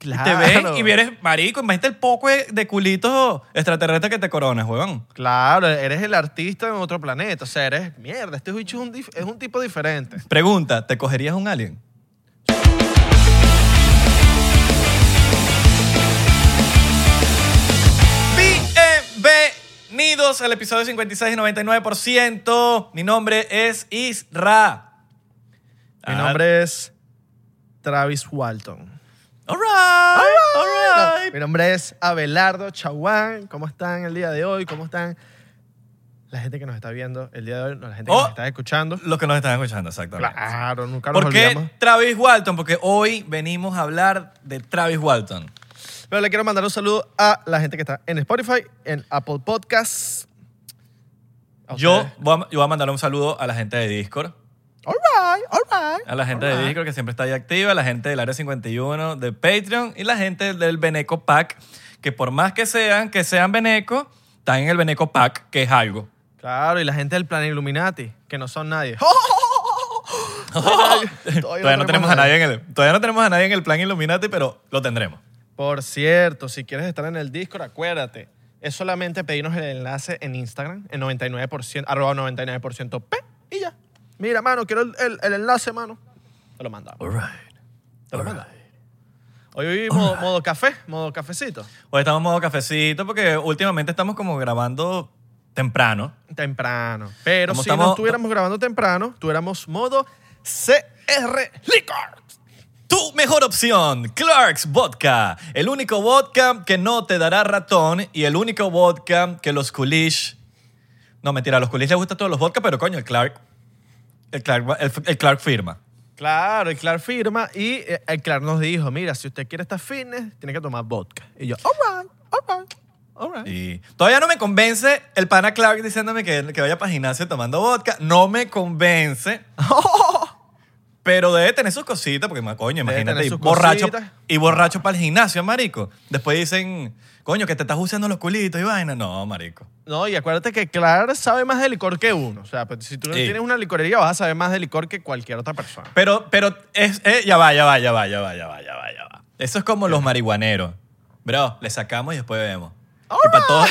Claro. Te ven y vienes, marico, imagínate el poco de, culitos extraterrestres que te coronas, huevón. Claro, eres el artista en otro planeta. O sea, eres mierda. Este bicho es un, es un tipo diferente. Pregunta, ¿te cogerías un alien? Bienvenidos al episodio 56 y 99%. Mi nombre es Isra. Mi Ah, nombre es Travis Walton. All right, all right. No, mi nombre es Abelardo Chaguán. ¿Cómo están el día de hoy? ¿Cómo están la gente que nos está viendo el día de hoy? No, la gente que Oh. nos está escuchando. Los que nos están escuchando, exactamente. Claro, nunca nos ¿Por qué olvidamos. Travis Walton? Porque hoy venimos a hablar de Travis Walton. Pero le quiero mandar un saludo a la gente que está en Spotify, en Apple Podcasts. Yo ustedes. voy, a, yo voy a mandar un saludo a la gente de Discord. All right, all right. A la gente de right. Discord que siempre está ahí activa, a la gente del Área 51 de Patreon y la gente del Beneco Pack, que por más que sean, que sean Beneco, están en el Beneco Pack, que es algo. Claro, y la gente del plan Illuminati, que no son nadie. todavía, no tenemos a nadie en el, todavía no tenemos a nadie en el plan Illuminati, pero lo tendremos. Por cierto, si quieres estar en el Discord, acuérdate. Es solamente pedirnos el enlace en Instagram, en 99%, arroba 99% P, y ya. Mira, mano, quiero el, el- el enlace, mano. Te lo mandamos. All right. Te lo mandamos. Hoy hoy modo, modo café, modo cafecito. Hoy estamos modo cafecito porque últimamente estamos como grabando temprano. Temprano. Pero Como si no estuviéramos grabando temprano, tuviéramos modo CR Liquor. Tu mejor opción, Clark's Vodka. El único vodka que no te dará ratón y el único vodka que los coolish... No, mentira, a los coolish les gustan todos los vodka, pero coño, el Clark... El Clark, el, el Clark firma. Claro, el Clark firma y eh, el Clark nos dijo, mira, si usted quiere estar fitness, tiene que tomar vodka. Y yo, all right, all right, all right. Y todavía no me convence el pana Clark diciéndome que, que vaya para gimnasio tomando vodka. No me convence. Pero debe tener sus cositas, porque ma- coño, Debe imagínate, tener y sus borracho, cositas. y borracho para el gimnasio, marico. Después dicen, coño, que te estás usando los culitos y vaina. No, marico. No, y acuérdate que Clark sabe más de licor que uno. O sea, pues, si tú no Sí. tienes una licorería, vas a saber más de licor que cualquier otra persona. Pero, pero es, eh, ya va, ya va, ya va, ya va, ya va, ya va, ya va. Eso es como los marihuaneros. Bro, le sacamos y después vemos. Y para todo,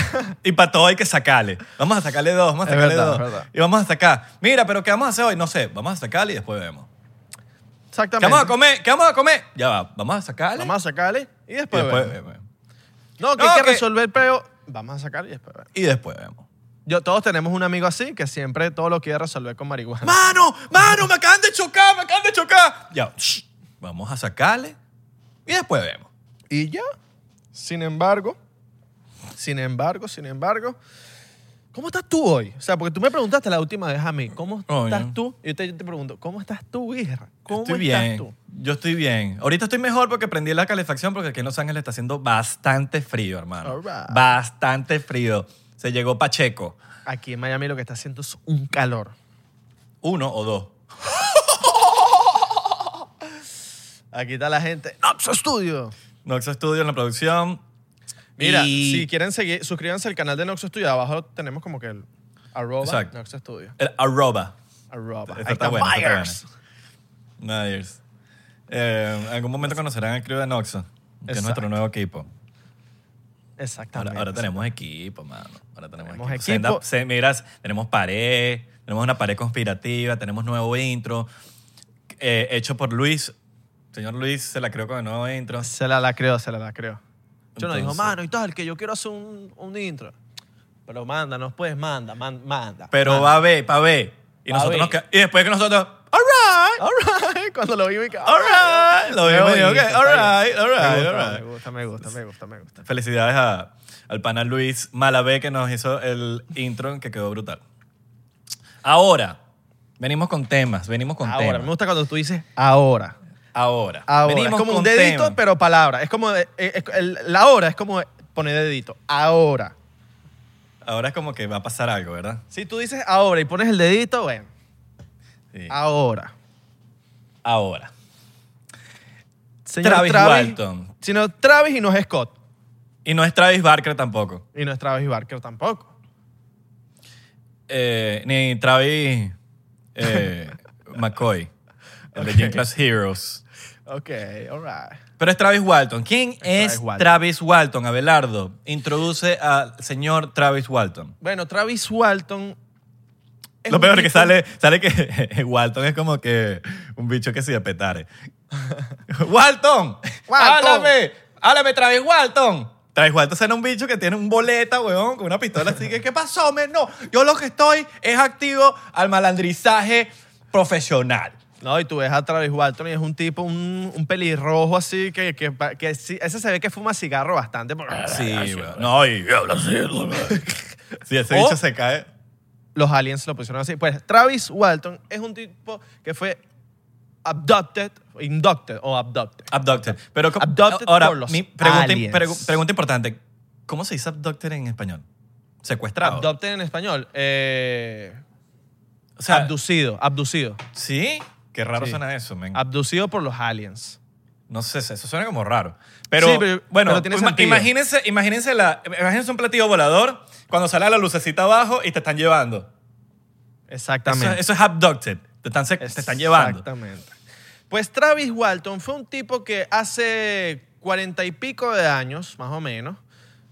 y pa' todo hay que sacarle. Vamos a sacarle dos, vamos a Es sacarle verdad, dos. verdad. Y vamos a sacar. Mira, pero ¿qué vamos a hacer hoy? No sé, vamos a sacarle y después vemos. ¿Qué vamos a comer? ¿Qué vamos a comer? Ya va, vamos a sacarle. Vamos a sacarle y y después, después vemos. vemos. No, que No, hay que que- resolver el peo. Vamos a sacarle y después vemos. Y después vemos. Yo, todos tenemos un amigo así que siempre todo lo quiere resolver con marihuana. ¡Mano! ¡Mano! ¡Me acaban de chocar! ¡Me acaban de chocar! Ya, shh, vamos a sacarle y después vemos. Y ya. Sin embargo, sin embargo, sin embargo, ¿cómo estás tú hoy? O sea, porque tú me preguntaste la última vez a mí, ¿cómo Coño. estás tú? Y yo te, yo te pregunto, ¿cómo estás tú, hija? ¿Cómo estoy estás bien. tú? Yo estoy bien. Ahorita estoy mejor porque prendí la calefacción porque aquí en Los Ángeles está haciendo bastante frío, hermano. All right. Bastante frío. Se llegó Pacheco. Aquí en Miami lo que está haciendo es un calor. Uno o dos. Aquí está la gente. Noxo Studio. Noxo Studio en la producción. Mira, Y- si quieren seguir, suscríbanse al canal de Noxo Studio. Abajo tenemos como que el arroba Exacto. Noxo Studio. El arroba. Arroba. Ahí está buena, esta está Myers. Myers. Eh, en algún momento conocerán al crew de Noxo, que es nuestro nuevo equipo. Exactamente. Ahora, ahora tenemos equipo, mano. Ahora tenemos, Tenemos equipo. equipo. Senda- miras, tenemos pared, tenemos una pared conspirativa, tenemos nuevo intro, eh, hecho por Luis. Señor Luis se la creó con el nuevo intro. Se la la creo, se la la creo. Yo no dijo, mano, y tal, que yo quiero hacer un, un intro. Pero mándanos, pues, manda, man- manda. Pero manda. va a ver, para ver. Y, Va a nosotros nos ver. queda- y después que nosotros, all right, All right. Cuando lo vi, me quedé, all right. Lo vimos y ok, all right, all right, all Me gusta, me gusta, me gusta, me gusta. Felicidades a- al pana Luis Malavé que nos hizo el intro que quedó brutal. Ahora, venimos con temas, venimos con Ahora, temas. me gusta cuando tú dices ahora. Ahora, Ahora. venimos es como un dedito, pero palabra. Es como, eh, es- el- la hora es como poner dedito. Ahora. Ahora es como que va a pasar algo, ¿verdad? Si tú dices ahora y pones el dedito, bueno, Sí. ahora. Ahora. Señor Travis Walton. Sino Travis y no es Scott. Y no es Travis Barker tampoco. Y no es Travis Barker tampoco. Eh, ni Travis eh, McCoy, el de Gym Class Heroes. Ok, all right. Pero es Travis Walton. ¿Quién es, Travis Walton. Travis Walton? Abelardo, introduce al señor Travis Walton. Bueno, Travis Walton. es Lo peor es que sale, sale que Walton es como que un bicho que se de petare. ¡Walton! ¡Háblame! ¡Háblame, Travis Walton! Travis Walton será un bicho que tiene un boleta, weón, con una pistola así que, ¿qué pasó, men? No, yo lo que estoy es activo al malandrizaje profesional. No, y tú ves a Travis Walton y es un tipo, un, un pelirrojo así, que, que, que sí- ese se ve que fuma cigarro bastante. porque- Sí. No, y habla así. Sí, ese O- bicho se cae. Los aliens lo pusieron así. Pues Travis Walton es un tipo que fue abducted, inducted o abducted. Abducted. Pero Abducted ahora, por los mi pregunta, aliens. pregu- pregunta importante. ¿Cómo se dice abducted en español? Secuestrado. Abducted en español. Eh, o sea, abducido, abducido. ¿Sí? Qué raro Sí. suena eso, men. Abducido por los aliens. No sé, eso suena como raro. Pero, Sí, pero- bueno, pero tiene ima- sentido. imagínense, imagínense, la, imagínense un platillo volador cuando sale la lucecita abajo y te están llevando. Exactamente. eso es abducted. Te están, te están llevando. Exactamente. Pues Travis Walton fue un tipo que hace cuarenta y pico de años, más o menos,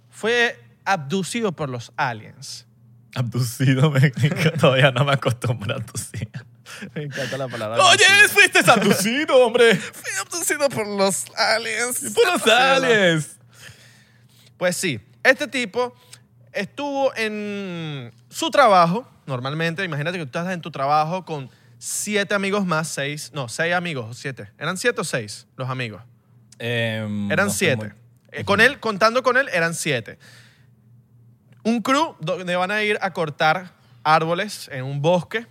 fue abducido por los aliens. Abducido, men. Todavía no me acostumbro a abducir. Me encanta la palabra. Oye, fuiste abducido, hombre. fui abducido por los aliens. Por los aliens. Pues sí, este tipo estuvo en su trabajo, normalmente, imagínate que tú estás en tu trabajo con siete amigos más, seis, no, seis amigos, siete. ¿Eran siete o seis los amigos? Em, Eran no siete. muy- Eh, con él, contando con él, eran siete. Un crew donde van a ir a cortar árboles en un bosque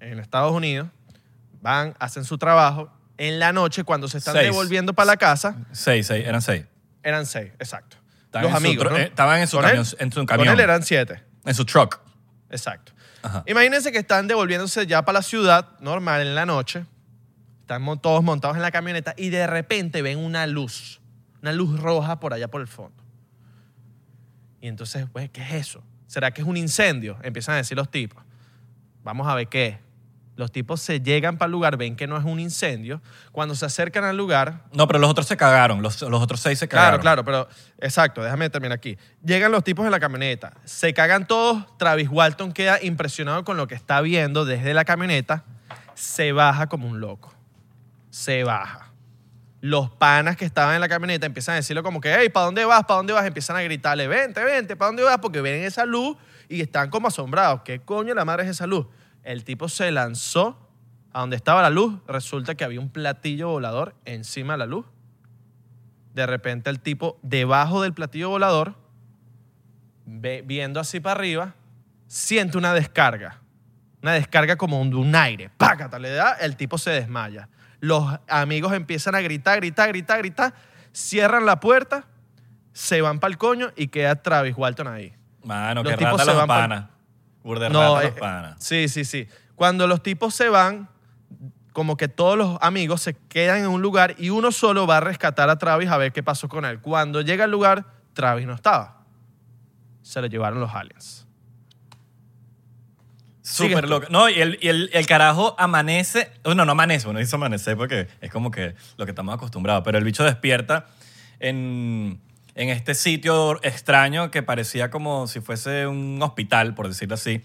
en Estados Unidos. Van, hacen su trabajo. En la noche, cuando se están Seis. devolviendo para la casa, Seis, seis, eran seis. eran seis, exacto. Estaban Los en su amigos, tro- ¿no? eh, estaban en su Con camión- en su Con camión. él eran siete, En su truck. exacto. Ajá. Imagínense que están devolviéndose ya para la ciudad, normal, en la noche. Están todos montados en la camioneta y de repente ven una luz, una luz roja por allá por el fondo. Y entonces, pues, ¿qué es eso? ¿Será que es un incendio? Empiezan a decir los tipos. Vamos a ver qué es. Los tipos se llegan para el lugar, ven que no es un incendio. Cuando se acercan al lugar, No, pero los otros se cagaron. Los, los otros seis se cagaron. Claro, claro, pero exacto, déjame terminar aquí. Llegan los tipos en la camioneta, se cagan todos, Travis Walton queda impresionado con lo que está viendo desde la camioneta, se baja como un loco. Se baja. Los panas que estaban en la camioneta empiezan a decirle como que, hey, ¿para dónde vas? ¿Para dónde vas? Empiezan a gritarle, vente, vente, ¿para dónde vas? Porque ven esa luz y están como asombrados. ¿Qué coño la madre es esa luz? El tipo se lanzó a donde estaba la luz. Resulta que había un platillo volador encima de la luz. De repente el tipo debajo del platillo volador, ve- viendo así para arriba, siente una descarga. Una descarga como de un aire. ¡Pácata! Le da, el tipo se desmaya. Los amigos empiezan a gritar, gritar, gritar, gritar. Cierran la puerta, se van para el coño y queda Travis Walton ahí. Mano, Los que tipos rata se los van panas. Burde No, eh. Sí, sí, sí. Cuando los tipos se van, como que todos los amigos se quedan en un lugar y uno solo va a rescatar a Travis a ver qué pasó con él. Cuando llega al lugar, Travis no estaba. Se lo llevaron los aliens. Súper loco. No, y el, y el, el carajo amanece. Bueno, no amanece, bueno, dice amanecer porque es como que lo que estamos acostumbrados. Pero el bicho despierta en, en este sitio extraño que parecía como si fuese un hospital, por decirlo así.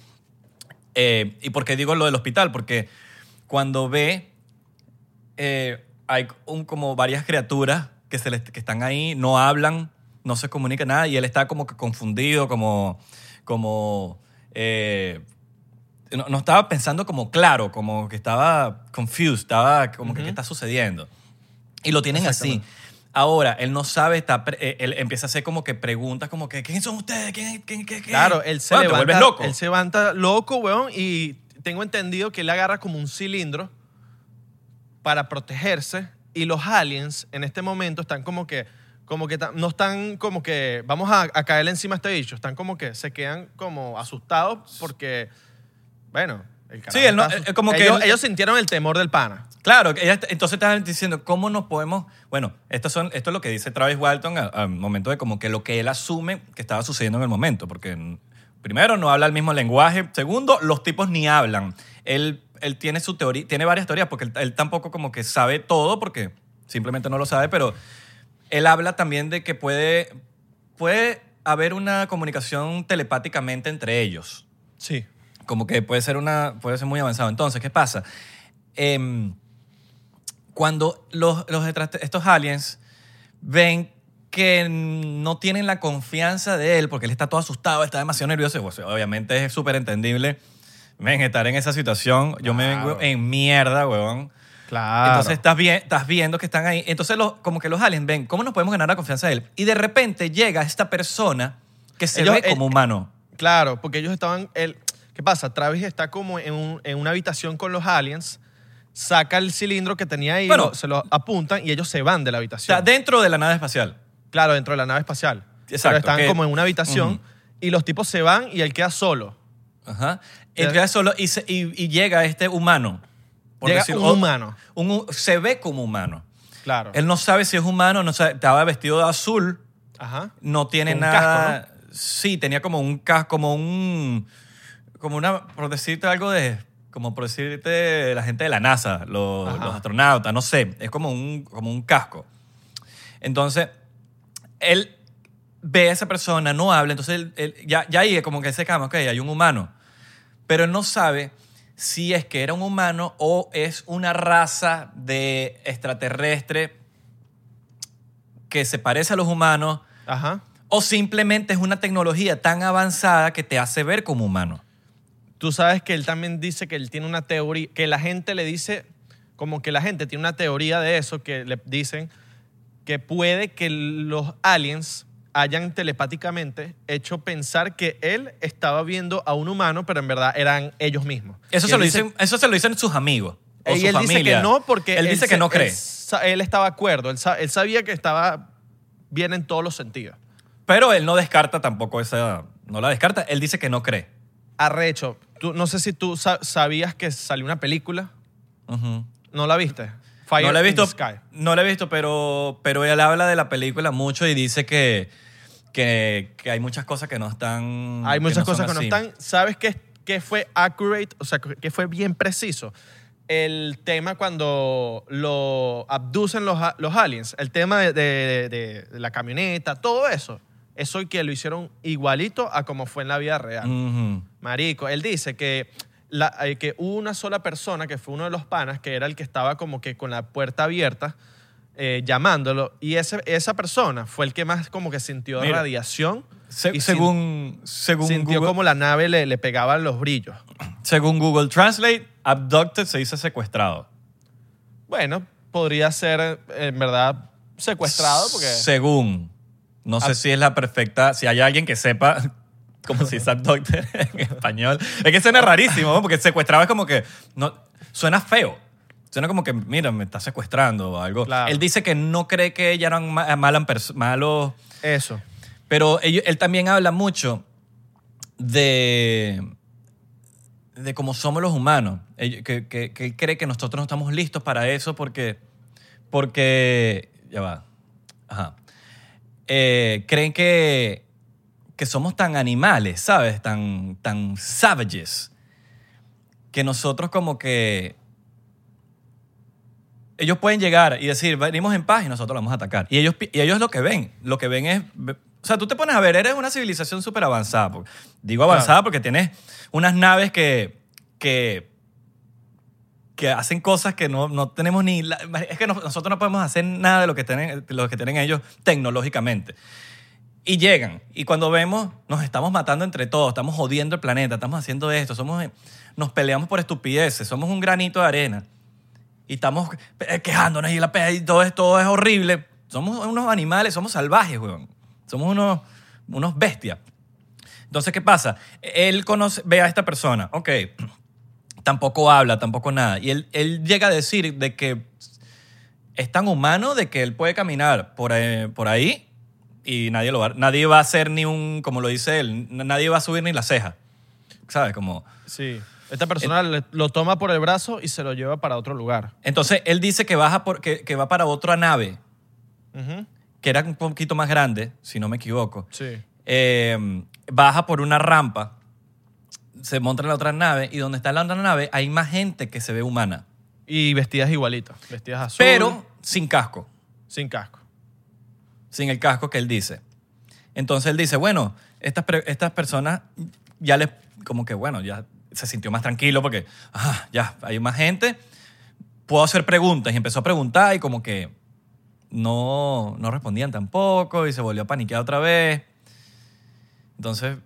Eh, ¿Y por qué digo lo del hospital? Porque cuando ve, eh, hay un- como varias criaturas que, se les- que están ahí, no hablan, no se comunica nada, y él está como que confundido, como, como eh, no, no estaba pensando como claro, como que estaba confused, estaba como que qué está sucediendo. Y lo tienen así. Ahora, él no sabe, está, eh, él empieza a hacer como que preguntas como que, ¿quiénes son ustedes? ¿Quién, quién, qué, qué? Claro, él se Bueno, te levanta. vuelves loco. Él se levanta loco, weón, y tengo entendido que él agarra como un cilindro para protegerse y los aliens en este momento están como que como que no están como que vamos a, a caerle encima a este bicho, están como que se quedan como asustados porque bueno, el Sí, él no- está eh, como que ellos, él- ellos sintieron el temor del pana. Claro, ella- entonces estaban diciendo, ¿cómo nos podemos...? Bueno, esto, son, esto es lo que dice Travis Walton al, al momento de como que lo que él asume que estaba sucediendo en el momento, porque primero no habla el mismo lenguaje, segundo, los tipos ni hablan. Él, él tiene su teoría, tiene varias teorías, porque él, él tampoco como que sabe todo, porque simplemente no lo sabe, pero él habla también de que puede, puede haber una comunicación telepáticamente entre ellos. Sí. Como que puede ser, una, puede ser muy avanzado. Entonces, ¿qué pasa? Em, cuando los, los estos aliens ven que no tienen la confianza de él, porque él está todo asustado, está demasiado nervioso, pues, obviamente es súper entendible. Ven, estar en esa situación, yo me vengo en mierda, huevón. Claro. Entonces estás, bien, estás viendo que están ahí. Entonces los, como que los aliens ven, ¿cómo nos podemos ganar la confianza de él? Y de repente llega esta persona que se Ellos- ve como eh, humano. Claro, porque ellos estaban. El, ¿Qué pasa? Travis está como en, un- en una habitación con los aliens, saca el cilindro que tenía ahí, Bueno. lo- se lo apuntan y ellos se van de la O habitación. sea, dentro de la nave espacial. claro, dentro de la nave espacial. Exacto, Pero están que- como en una habitación y los tipos se van y él queda solo. Ajá. Ya. Entra solo y, se- y- y llega este humano. Llega un o- humano. un hu- se ve como humano. Claro. Él no sabe si es humano, no sabe- estaba vestido de azul, Ajá. no tiene Con un nada. Sí, tenía como un casco, como un. Como una. Por decirte algo de. Como por decirte la gente de la NASA, los, astronautas, no sé. Es como un, como un casco. Entonces, él ve a esa persona, no habla, entonces él- él- ya, ya ahí es como que se cama, ok, hay un humano. Pero él no sabe si es que era un humano o es una raza de extraterrestre que se parece a los humanos Ajá. o simplemente es una tecnología tan avanzada que te hace ver como humano. Tú sabes que él también dice que él tiene una teoría, que la gente le dice, como que la gente tiene una teoría de eso, que le dicen que puede que los aliens hayan telepáticamente hecho pensar que él estaba viendo a un humano, pero en verdad eran ellos mismos. Eso, se él lo, dice- dicen, eso se lo dicen sus amigos. O y su él familia. dice que no porque Él dice que se- no cree. Él, él estaba de acuerdo, él, él sabía que estaba bien en todos los sentidos. Pero él no descarta tampoco esa. No la descarta. Él dice que no cree. Arrecho, tú, no sé si tú sa- sabías que salió una película. ¿no la viste? Fire no la he visto, Sky. no la he visto, pero, pero él habla de la película mucho y dice que, que, que hay muchas cosas que no están. Hay muchas no son cosas que no están. ¿Sabes qué, qué fue accurate? O sea, qué fue bien preciso. El tema cuando lo abducen los, los aliens, el tema de, de- de- de la camioneta, todo eso. Eso que lo hicieron igualito a como fue en la vida real. Marico, él dice que, la- eh, que hubo una sola persona, que fue uno de los panas, que era el que estaba como que con la puerta abierta, eh, llamándolo, y ese, esa persona fue el que más como que sintió Mira, radiación Se- y sin- según, según, sintió Google, como la nave le, le pegaban los brillos. según Google Translate, abducted se dice secuestrado. Bueno, podría ser eh, en verdad secuestrado porque... Según. No sé Ab- si es la perfecta. Si hay alguien que sepa cómo se dice abducted en español. Es que suena rarísimo, ¿no? porque secuestrado es como que. No, suena feo. Suena como que, mira, me está secuestrando o algo. Claro. Él dice que no cree que ella eran pers- malos. Eso. Pero él también habla mucho de. de cómo somos los humanos. Que, que- que él cree que nosotros no estamos listos para eso porque. porque. ya va. Ajá. Eh, creen que. que somos tan animales, ¿sabes? Tan, tan savages. Que nosotros como que. Ellos pueden llegar y decir, venimos en paz y nosotros vamos a atacar. Y ellos, y ellos lo que ven, lo que ven es... O sea, tú te pones a ver, eres una civilización súper avanzada. Digo avanzada porque tienes unas naves que, que, que hacen cosas que no, no tenemos ni... es que no- nosotros no podemos hacer nada de lo que tienen, lo que tienen ellos tecnológicamente. Y llegan. Y cuando vemos, nos estamos matando entre todos, estamos jodiendo el planeta, estamos haciendo esto, somos, nos peleamos por estupideces, somos un granito de arena. Y estamos quejándonos y, la, y todo, esto es horrible. Somos unos animales, somos salvajes, weón. Somos unos, unos bestias. Entonces, ¿qué pasa? Él conoce, ve a esta persona, ok, tampoco habla, tampoco nada. Y él, él llega a decir de que es tan humano de que él puede caminar por ahí, por ahí y nadie, lo va, nadie va a hacer ni un, como lo dice él, nadie va a subir ni la ceja. ¿Sabes? Como... Sí. Esta persona lo toma por el brazo y se lo lleva para otro lugar. Entonces, él dice que, baja por, que, que va para otra nave, que era un poquito más grande, si no me equivoco. Sí. Eh, baja por una rampa, se monta en la otra nave y donde está la otra nave hay más gente que se ve humana. Y vestidas igualitas. Vestidas azul. Pero sin casco, Sin casco. sin el casco que él dice. Entonces él dice, bueno, estas, pre- estas personas ya les, como que bueno, ya se sintió más tranquilo porque, ah, ya, hay más gente, puedo hacer preguntas. Y empezó a preguntar y como que no, no respondían tampoco y se volvió a paniquear otra vez. Entonces,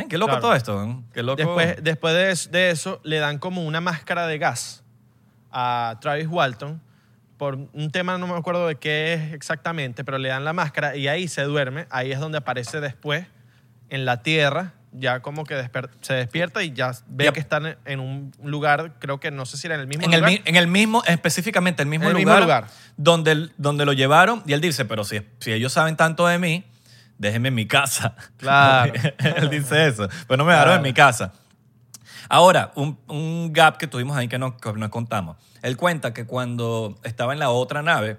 ven, qué loco Claro. todo esto. Qué loco. Después, después de, es- de eso, le dan como una máscara de gas a Travis Walton por un tema, no me acuerdo de qué es exactamente, pero le dan la máscara y ahí se duerme. Ahí es donde aparece después en la tierra, ya como que desper- se despierta y ya ve Yep. que están en- en un lugar, creo que no sé si era en el mismo en el, lugar. mi- en el mismo, específicamente el mismo, En el lugar, mismo lugar. Donde, donde lo llevaron y él dice, pero si, si ellos saben tanto de mí, déjenme en mi casa. Claro. él dice eso, pero no me dejaron en mi casa. Ahora, un, un gap que tuvimos ahí que no, que no contamos. Él cuenta que cuando estaba en la otra nave,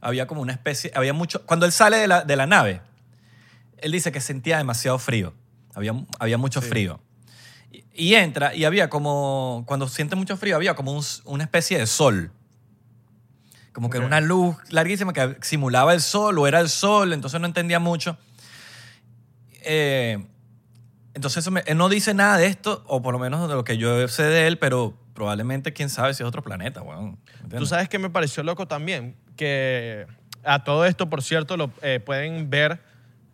había como una especie, había mucho, cuando él sale de la, de la nave, él dice que sentía demasiado frío, había, había mucho Sí. frío. Y, y entra y había como, cuando siente mucho frío, había como un- una especie de sol. Como que era una luz larguísima que simulaba el sol o era el sol, entonces no entendía mucho. Eh, entonces eso me- él no dice nada de esto, o por lo menos de lo que yo sé de él, pero probablemente quién sabe si es otro planeta, weón. ¿Entiendes? Tú sabes que me pareció loco también, que a todo esto, por cierto, lo eh, pueden ver,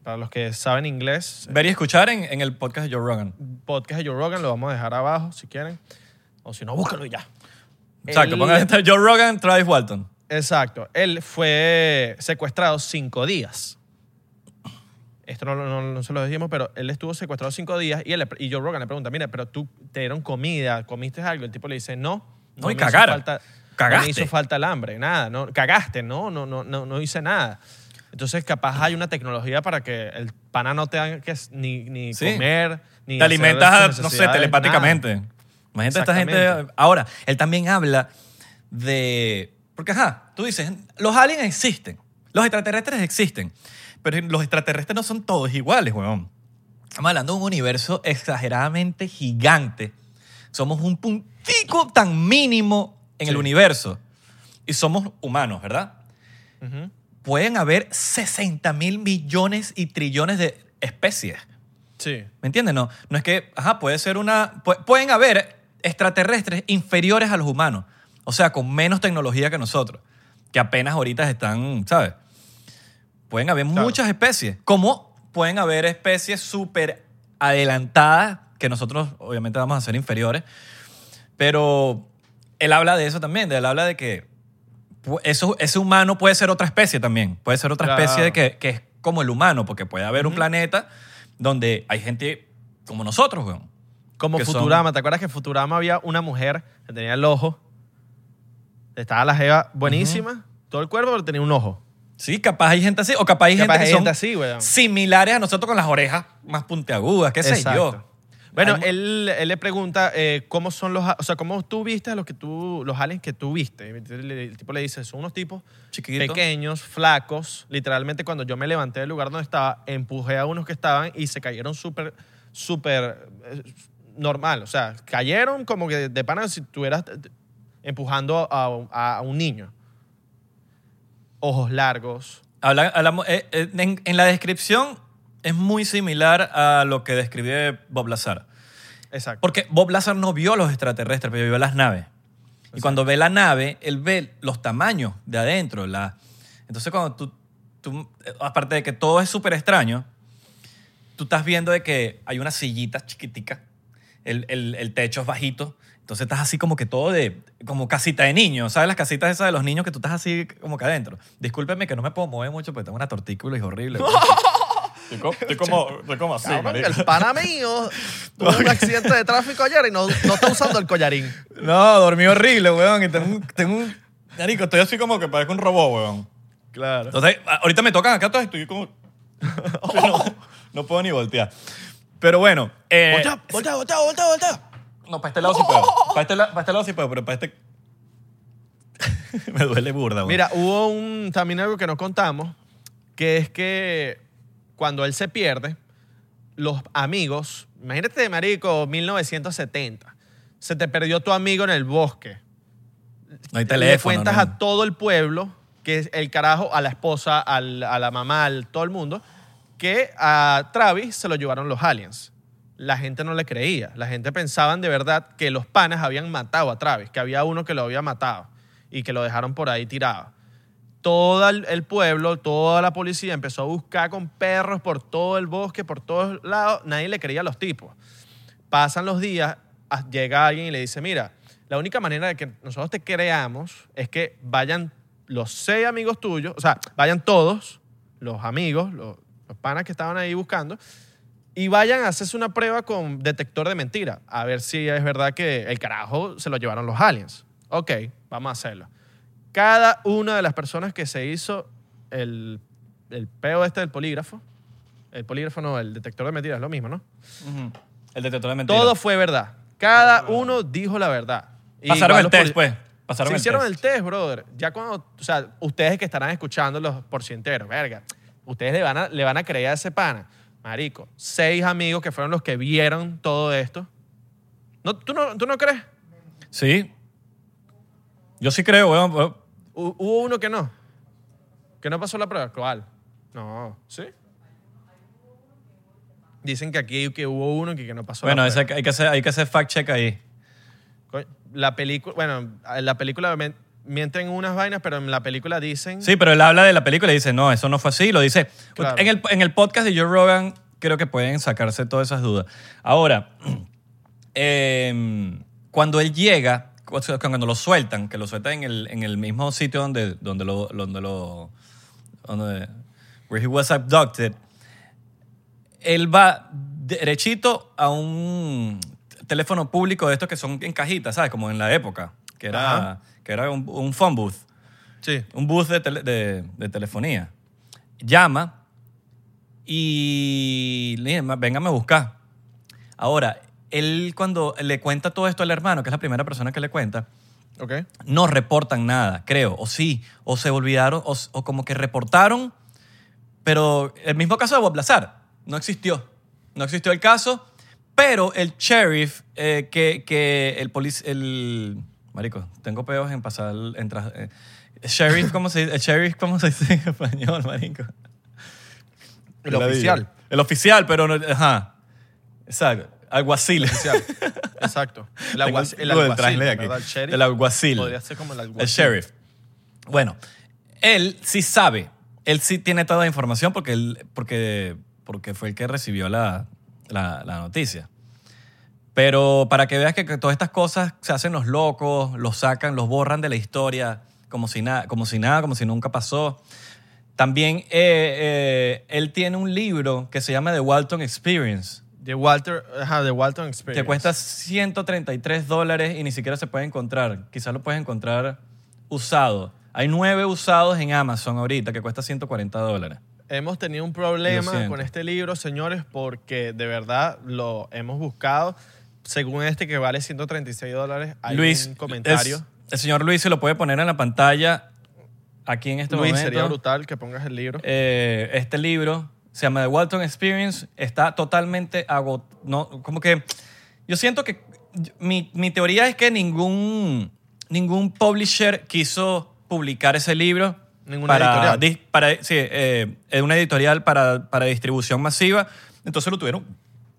para los que saben inglés, Ver y escuchar en, en el podcast de Joe Rogan. podcast de Joe Rogan, lo vamos a dejar abajo si quieren. O si no, búscalo y ya. Exacto, Él- pongan Joe Rogan, Travis Walton. Exacto. Él fue secuestrado cinco días. Esto no, no- no se lo dijimos, pero él estuvo secuestrado cinco días y, él, y Joe Rogan le pregunta, mira, pero tú te dieron comida, comiste algo. El tipo le dice, no. No, y me hizo falta- No Cagaste. me hizo falta el hambre, nada. No, cagaste, no, no, no, no, no hice nada. Entonces, capaz hay una tecnología para que el pana no tenga que ni, ni Sí. comer, ni Te alimentas, no sé, telepáticamente. nada. Imagínate esta gente. Ahora, él también habla de. Porque, ajá, tú dices, los aliens existen, los extraterrestres existen, pero los extraterrestres no son todos iguales, weón. Estamos hablando de un universo exageradamente gigante. Somos un puntico tan mínimo en el universo. Y somos humanos, ¿verdad? Pueden haber 60 mil millones y trillones de especies. Sí. ¿Me entiendes? No, no es que, ajá, puede ser una. pu- pueden haber extraterrestres inferiores a los humanos. O sea, con menos tecnología que nosotros. Que apenas ahorita están, ¿sabes? Pueden haber Claro. muchas especies. Como pueden haber especies súper adelantadas que nosotros, obviamente, vamos a ser inferiores. Pero él habla de eso también. de- Él habla de que eso, ese humano puede ser otra especie también. Puede ser otra Claro. especie de que, que es como el humano, porque puede haber un planeta donde hay gente como nosotros, weón. Como son- Futurama, ¿te acuerdas que en Futurama había una mujer que tenía el ojo? Estaba la jeva buenísima, todo el cuerpo, pero tenía un ojo. Sí, capaz hay gente así, o capaz hay Capaz gente hay que gente son así, weón. similares a nosotros con las orejas más puntiagudas, qué sé Exacto. yo. Bueno, Hay- él, él le pregunta eh, cómo son los, o sea, cómo tú viste a los que tú, los aliens que tú viste. El tipo le dice, son unos tipos Chiquitos. pequeños, flacos. Literalmente cuando yo me levanté del lugar donde estaba, empujé a unos que estaban y se cayeron súper, súper eh, normal. O sea, cayeron como que de pana si estuvieras eh, empujando a, a- a un niño. Ojos largos. Habla- hablamos- eh, eh, en, en la descripción es muy similar a lo que describe Bob Lazar. Exacto. Porque Bob Lazar no vio los extraterrestres, pero vio las naves. Y cuando ve la nave, él ve los tamaños de adentro. La... Entonces, cuando tú, tú- aparte de que todo es súper extraño, tú estás viendo de que hay unas sillitas chiquiticas, el, el- el techo es bajito, entonces estás así como que todo de, como casita de niño, ¿sabes? Las casitas esas de los niños que tú estás así como que adentro. Discúlpeme que no me puedo mover mucho porque tengo una tortícula y es horrible. estoy, co- estoy como, estoy como así, Cabrón, marico. el pana mío tuvo un accidente de tráfico ayer y no, no está usando el collarín. No, dormí horrible, weón. Y tengo un, tengo un... Marico, estoy así como que parezco un robot, weón. Claro. Entonces, ahorita me tocan acá todos estoy como... no, no puedo ni voltear. Pero bueno... Eh, Voltea, voltea, voltea, voltea, voltea. No, para este lado sí puedo. Para este, la- para este lado sí puedo, pero para este... me duele burda, weón. Mira, hubo un, también algo que no contamos, que es que cuando él se pierde, los amigos, imagínate, marico, 1970, se te perdió tu amigo en el bosque. No hay le teléfono. cuentas no hay- a todo el pueblo, que es el carajo, a la esposa, al- a la mamá, a todo el mundo, que a Travis se lo llevaron los aliens. La gente no le creía. La gente pensaban de verdad que los panas habían matado a Travis, que había uno que lo había matado y que lo dejaron por ahí tirado. Todo el, pueblo, toda la policía empezó a buscar con perros por todo el bosque, por todos lados. Nadie le creía a los tipos. Pasan los días, a- llega alguien y le dice, mira, la única manera de que nosotros te creamos es que vayan los seis amigos tuyos, o sea, vayan todos, los amigos, los, los panas que estaban ahí buscando, y vayan a hacerse una prueba con detector de mentira, a ver si es verdad que el carajo se lo llevaron los aliens. Ok, vamos a hacerlo. Cada una de las personas que se hizo el, el peo este del polígrafo, el polígrafo no, el detector de mentiras, es lo mismo, ¿no? Ujú. El detector de mentiras. Todo fue verdad. Cada uno dijo la verdad. Y Pasaron igual el los test, pues. Pasaron Se el hicieron test. el test, brother. Ya cuando, o sea, ustedes que estarán escuchando los porcienteros, verga, ustedes le van a, le van a creer a ese pana. Marico, seis amigos que fueron los que vieron todo esto. ¿No, ¿tú, no, ¿Tú no crees? Sí. Yo sí creo, weón. weón. Hu- Hubo uno que no. Que no pasó la prueba. ¿Cuál? No. ¿Sí? Dicen que aquí que hubo uno que, que no pasó Bueno, la ese- prueba. hay, que hacer, hay que hacer fact check ahí. Coño, La película, bueno, en la película men- mienten unas vainas, pero en la película dicen... Sí, pero él habla de la película y dice, no, eso no fue así. Lo dice. Claro. En, el, en el podcast de Joe Rogan creo que pueden sacarse todas esas dudas. Ahora, em, cuando él llega, cuando lo sueltan, que lo sueltan en el, en el mismo sitio donde, donde lo... Donde lo donde, where he was abducted, él va derechito a un teléfono público de estos que son en cajitas, ¿sabes? Como en la época, que era, Ajá. Que era un, un phone booth Sí. un bus de, tele- de- de telefonía. Llama y le dice, véngame a buscar. Ahora, él cuando le cuenta todo esto al hermano, que es la primera persona que le cuenta, Ok. no reportan nada, creo. O sí, o se olvidaron, o, o como que reportaron, pero el mismo caso de Bob Lazar, no existió. No existió el caso, pero el sheriff, eh, que, que el policía, el... Marico, tengo peos en pasar, el- en tras- eh, el sheriff, ¿cómo se dice? El sheriff, ¿cómo se dice en español, marico? El oficial. El oficial, pero no, ajá. Exacto. Alguacil. Oficial. Exacto. El, alguac- el alguacil. El sheriff. El alguacil. Podría ser como el alguacil. El sheriff. Bueno, él sí sabe. Él sí tiene toda la información porque, él, porque, porque fue el que recibió la, la, la noticia. Pero para que veas que, que todas estas cosas se hacen los locos, los sacan, los borran de la historia como si, nada como si nada, como si nunca pasó. También eh, eh, él tiene un libro que se llama The Walton Experience, De Walter, ajá, de Walton Experience. que cuesta 133 dólares y ni siquiera se puede encontrar. Quizás lo puedes encontrar usado. Hay nueve usados en Amazon ahorita que cuesta 140 dólares. Hemos tenido un problema con este libro, señores, porque de verdad lo hemos buscado. Según este que vale 136 dólares, hay Luis, un comentario. es- el señor Luis se lo puede poner en la pantalla aquí en este Luis, momento. sería brutal que pongas el libro. Eh, este libro se llama The Walton Experience. Está totalmente agotado. No, como que yo siento que mi, mi teoría es que ningún, ningún publisher quiso publicar ese libro. Ninguna para, editorial. dis- para, sí, eh, es una editorial para, para distribución masiva. Entonces lo tuvieron,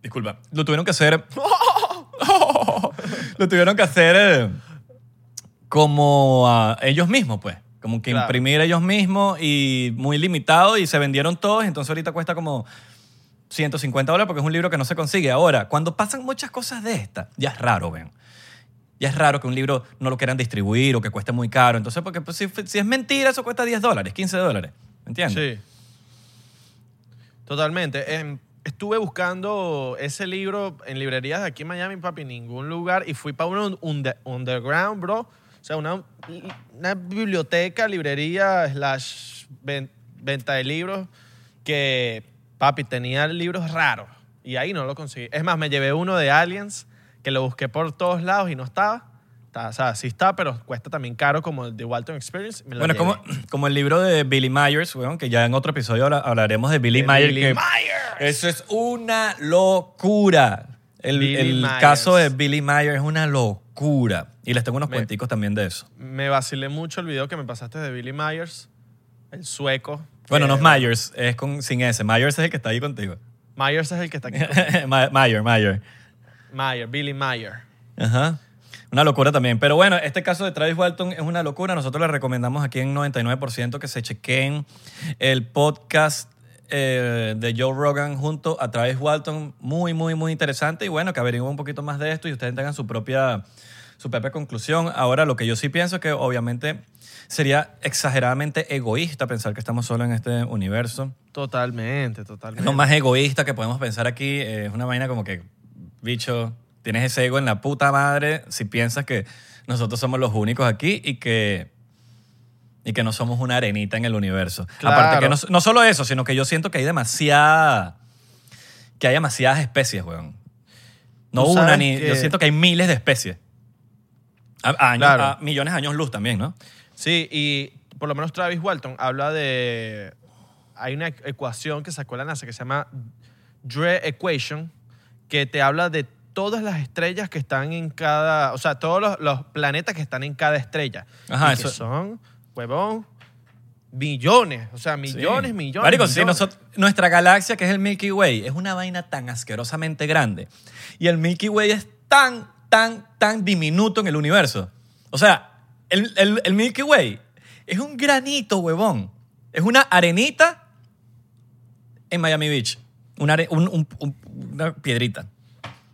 disculpa, lo tuvieron que hacer, lo tuvieron que hacer eh, como a ellos mismos, pues. Como que Claro. imprimir ellos mismos y muy limitado y se vendieron todos. Entonces ahorita cuesta como 150 dólares porque es un libro que no se consigue. Ahora, cuando pasan muchas cosas de estas, ya es raro, ven. Ya es raro que un libro no lo quieran distribuir o que cueste muy caro. Entonces, porque pues, si, si es mentira, eso cuesta 10 dólares, 15 dólares. ¿Me entiendes? Sí. Totalmente. Em, estuve buscando ese libro en librerías aquí en Miami, papi, ningún lugar. Y fui para un unde- underground, bro. O sea, una, una biblioteca, librería, slash ven- venta de libros que, papi, tenía libros raros. Y ahí no lo conseguí. Es más, me llevé uno de Aliens que lo busqué por todos lados y no estaba. Está- o sea, sí está, pero cuesta también caro como el de Walton Experience. Me lo Bueno, como, como el libro de Billy Myers, weón, que ya en otro episodio habla- hablaremos de Billy De Myers. Billy que Myers. Eso es una locura. El, el Myers. caso de Billy Myers es una locura. Y les tengo unos Me- cuenticos también de eso. Me vacilé mucho el video que me pasaste de Billy Myers, el sueco. Bueno, no es Myers, es con, sin S. Myers es el que está ahí contigo. Myers es el que está aquí. Ma- Mayer, Mayer. Mayer, Billy Mayer. Ajá. Una locura también. Pero bueno, este caso de Travis Walton es una locura. Nosotros les recomendamos aquí en 99% que se chequen el podcast eh, de Joe Rogan junto a Travis Walton. Muy, muy, muy interesante. Y bueno, que averigüen un poquito más de esto y ustedes tengan su propia, su propia conclusión. Ahora, lo que yo sí pienso es que obviamente sería exageradamente egoísta pensar que estamos solos en este universo. Totalmente, Es totalmente. lo más egoísta que podemos pensar aquí. Es una vaina como que, bicho, tienes ese ego en la puta madre si piensas que nosotros somos los únicos aquí y que, y que no somos una arenita en el universo. Claro. Aparte que no, no solo eso, sino que yo siento que hay demasiada, que hay demasiadas especies, weón. No una ni... que- Yo siento que hay miles de especies. A, a años- Claro. a millones de años luz también, ¿no? Sí, y por lo menos Travis Walton habla de... Hay una ecuación que sacó la NASA que se llama Dre Equation, que te habla de todas las estrellas que están en cada... O sea, todos los, los planetas que están en cada estrella. Ajá, y que eso- son, huevón, millones. O sea, millones, Sí. millones, Marico, sí, millones. nosotros- nuestra galaxia, que es el Milky Way, es una vaina tan asquerosamente grande. Y el Milky Way es tan, tan, tan diminuto en el universo. O sea, el, el- el Milky Way es un granito, huevón. Es una arenita en Miami Beach. Una, are- un- un- un- una piedrita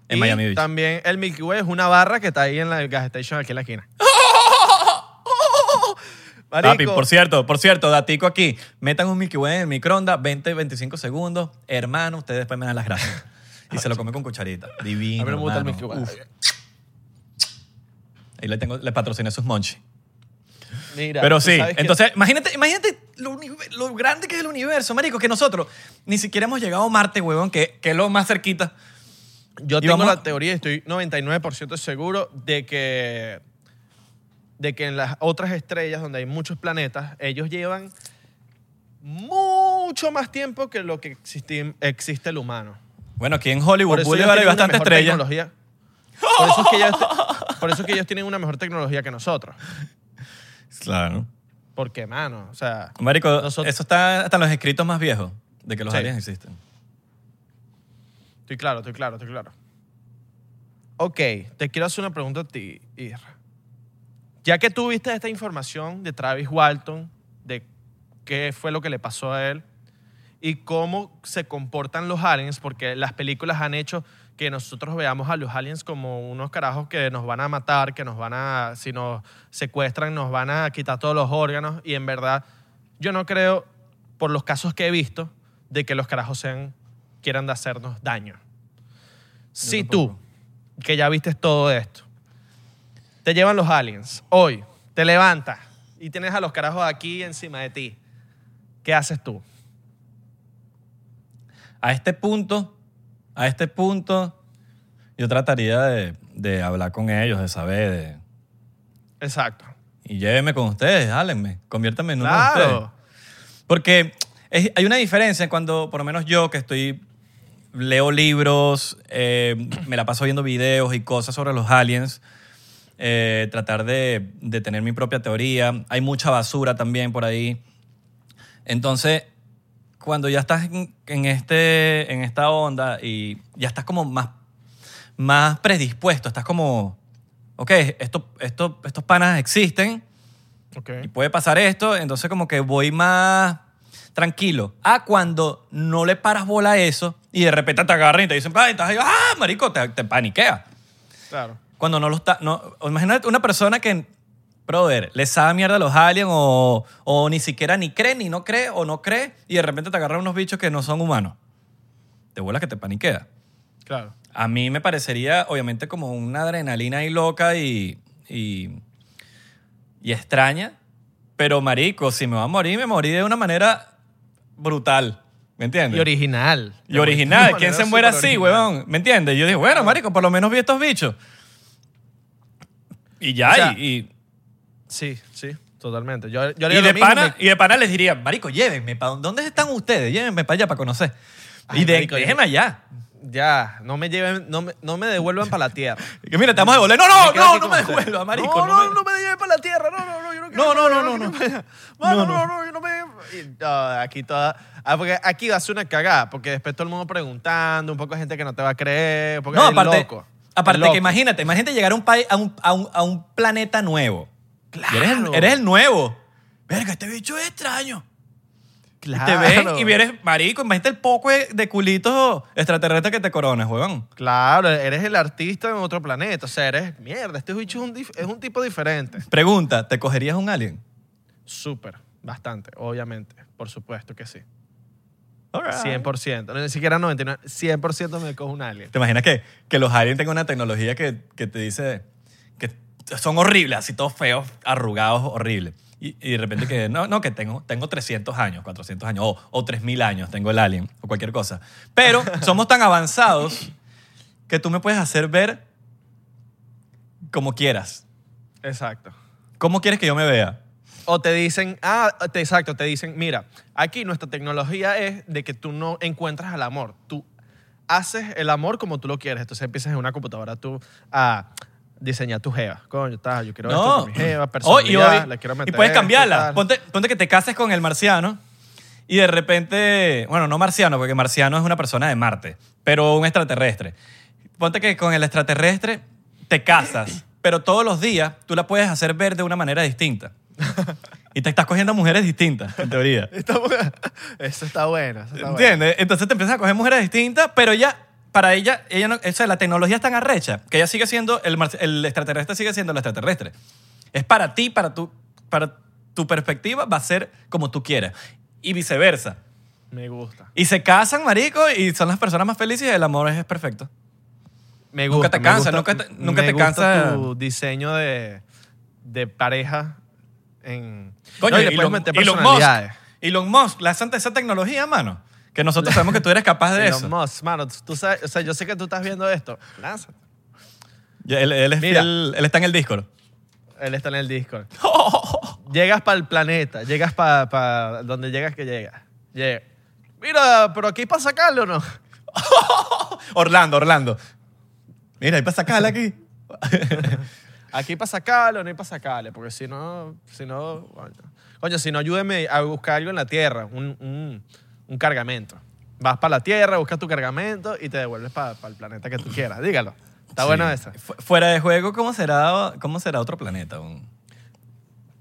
en y Miami Beach. también el Milky Way es una barra que está ahí en la gas station aquí en la esquina. Papi, Marico, por cierto, por cierto, datico aquí. Metan un Milky Way en el microondas, 20, 25 segundos. Hermano, ustedes después me dan las gracias. Y se lo come con cucharita. Divino, a mí me gusta el. Milky Way. Uf. Ahí le, tengo, le patrociné sus monchi. Mira, Pero sí, que- entonces, imagínate, imagínate lo, lo grande que es el universo, marico, que nosotros ni siquiera hemos llegado a Marte, huevón, que, que es lo más cerquita. Yo tengo la teoría, estoy 99% seguro de que, de que en las otras estrellas donde hay muchos planetas, ellos llevan mucho más tiempo que lo que existe, existe el humano. Bueno, aquí en Hollywood Boulevard hay bastante estrellas. Por eso, es que ellos, por eso es que ellos tienen una mejor tecnología que nosotros. Claro. Porque, mano, o sea, Marico, Nosotros- eso está hasta en los escritos más viejos de que los Sí. aliens existen. Estoy claro, estoy claro, estoy claro. Ok, te quiero hacer una pregunta a ti, Isra. Ya que tú viste esta información de Travis Walton, de qué fue lo que le pasó a él y cómo se comportan los aliens, porque las películas han hecho que nosotros veamos a los aliens como unos carajos que nos van a matar, que nos van a, si nos secuestran, nos van a quitar todos los órganos y en verdad yo no creo, por los casos que he visto, de que los carajos sean, quieran de hacernos daño. Si tú, que ya viste todo esto, te llevan los aliens, hoy te levantas y tienes a los carajos aquí encima de ti, ¿qué haces tú? A este punto, a este punto, yo trataría de, de hablar con ellos, de saber, de, Exacto. y llévenme con ustedes, hálenme, conviértanme en uno de ustedes. Porque es- hay una diferencia cuando, por lo menos yo, que estoy, leo libros, eh, me la paso viendo videos y cosas sobre los aliens, eh, tratar de, de tener mi propia teoría. Hay mucha basura también por ahí. Entonces, cuando ya estás en, en este, en esta onda y ya estás como más, más predispuesto, estás como, ok, esto, esto, estos panas existen, Ok. y puede pasar esto, entonces como que voy más tranquilo. A cuando no le paras bola a eso y de repente te agarran y te dicen, "Ay, estás ahí", ah, marico, te, te paniquea. Claro. Cuando no lo está, no, imagínate una persona que, brother, le sabe mierda a los aliens o, o ni siquiera ni cree, ni no cree o no cree y de repente te agarran unos bichos que no son humanos. Te vuela que te paniquea. Claro. A mí me parecería, obviamente, como una adrenalina ahí loca y, y, y extraña. Pero, marico, si me va a morir, me morí de una manera brutal. ¿Me entiendes? Y original. Y original. ¿Quién se muere así, original. huevón? ¿Me entiendes? Yo digo, bueno, marico, por lo menos vi estos bichos. Y ya, O sea, y, y, Sí, sí, totalmente. Yo, yo y de pana, me- y de pana les diría, marico, llévenme. ¿pa- ¿Dónde están ustedes? Llévenme para allá para conocer. Ay, y de, marico, déjenme allá. Ya, no me lleven, no me, no me devuelvan para la tierra. Que mira, te vamos a devolver. No, no, no, no me ustedes. devuelva, marico. No, no, me- no me lleven para la tierra. No, no, no, no No, no, no, no, allá, no. No, No, yo no me... y, ah, aquí toda... Ah, porque aquí va a ser una cagada, porque después todo el mundo preguntando, un poco de gente que no te va a creer, porque No, es aparte, loco. aparte que imagínate, imagínate llegar a un país, a un, a un, a un planeta nuevo. Y eres, el, Claro. eres el nuevo. Verga, este bicho es extraño. Y te ven y vienes, marico, imagínate el poco de, culitos extraterrestres que te coronas, huevón. Claro, eres el artista en otro planeta. O sea, eres... Mierda, este bicho es un, dif- es un tipo diferente. Pregunta, ¿te cogerías un alien? Súper, bastante, obviamente. Por supuesto que sí. Alright. 100%. No, ni siquiera 99. 100% me cojo un alien. ¿Te imaginas que, que los aliens tengan una tecnología que, que te dice que son horribles, así todos feos, arrugados, horribles? Y, y de repente que, no, no, que tengo, tengo 300 años, 400 años, o, o 3000 años, tengo el alien, o cualquier cosa. Pero somos tan avanzados que tú me puedes hacer ver como quieras. Exacto. ¿Cómo quieres que yo me vea? O te dicen, ah, te- exacto, te dicen, mira, aquí nuestra tecnología es de que tú no encuentras el amor. Tú haces el amor como tú lo quieres. Entonces empiezas en una computadora tú a diseñar tu jeva. Coño, está, yo quiero esto No. con mi jeva, Oh, y, hoy- le quiero y puedes esto, cambiarla. Ponte, ponte que te cases con el marciano y de repente, bueno, no marciano, porque marciano es una persona de Marte, pero un extraterrestre. Ponte que con el extraterrestre te casas, pero todos los días tú la puedes hacer ver de una manera distinta. Y te estás cogiendo mujeres distintas, en teoría. Eso está bueno. Eso está bueno. ¿Entiendes? Entonces te empiezas a coger mujeres distintas, pero ella, para ella, ella no, o sea, la tecnología es tan arrecha que ella sigue siendo, el, el extraterrestre sigue siendo el extraterrestre. Es para ti, para tu, para tu perspectiva, va a ser como tú quieras. Y viceversa. Me gusta. Y se casan, marico, y son las personas más felices y el amor es perfecto. Me Nunca gusta. te me cansa, gusta- nunca te- nunca me te cansa. tu diseño de, de pareja en... Coño, No, y puedes Elon, Elon Musk. Elon Musk, la santa esa tecnología, mano. Que nosotros sabemos que tú eres capaz de eso. Musk, mano, tú sabes, o sea, yo sé que tú estás viendo esto. Lánzate. Ya, Él, él es Mira. fiel- él está en el Discord. Él está en el Discord. Llegas para el planeta, llegas para donde llegas que llegas. Llega. Mira, pero aquí para sacarlo o no. Orlando, Orlando. Mira, hay para sacarla aquí. Aquí para sacarlo, no hay para sacarle, porque si no, si no, coño, Coño, si no, ayúdeme a buscar algo en la Tierra, un, un, un cargamento. Vas para la Tierra, buscas tu cargamento y te devuelves para el planeta que tú quieras. Dígalo. Está Sí. buena esa. Fu- Fuera de juego, ¿cómo será, cómo será otro planeta?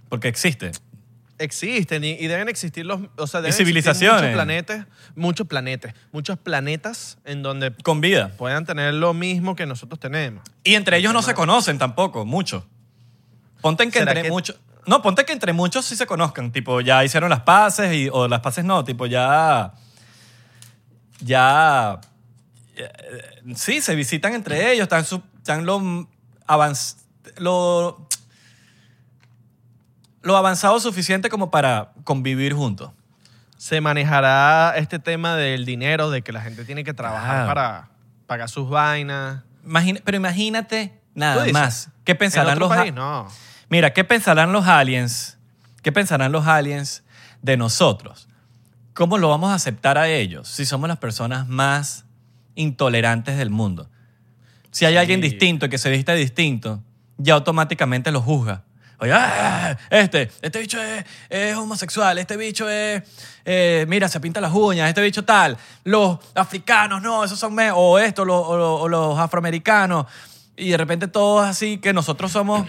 Porque existe. Existen y, y deben existir los, o sea, deben civilizaciones. muchos planetas, muchos planetas, muchos planetas en donde Con vida. puedan tener lo mismo que nosotros tenemos. Y entre ellos no se conocen tampoco, mucho. Ponte en que ¿Será entre que- muchos. No, ponte que entre muchos sí se conozcan. Tipo, ya hicieron las paces y, o las paces no. Tipo, ya. Ya. eh, Sí, se visitan entre ellos. Están, su- están lo avanz, lo, lo avanzado suficiente como para convivir juntos. Se manejará este tema del dinero, de que la gente tiene que trabajar para pagar sus vainas. Imagina- pero imagínate ¿Tú nada más. ¿Qué ¿En pensarán otro los país? No. Mira, ¿qué pensarán los aliens? ¿Qué pensarán los aliens de nosotros? ¿Cómo lo vamos a aceptar a ellos si somos las personas más intolerantes del mundo? Si hay Sí. alguien distinto y que se vista distinto, ya automáticamente lo juzga. Oye, ah, este, este bicho es, es homosexual, este bicho es, eh, mira, se pinta las uñas, este bicho tal. Los africanos, no, esos son, me o esto, o, o los afroamericanos. Y de repente todos así que nosotros somos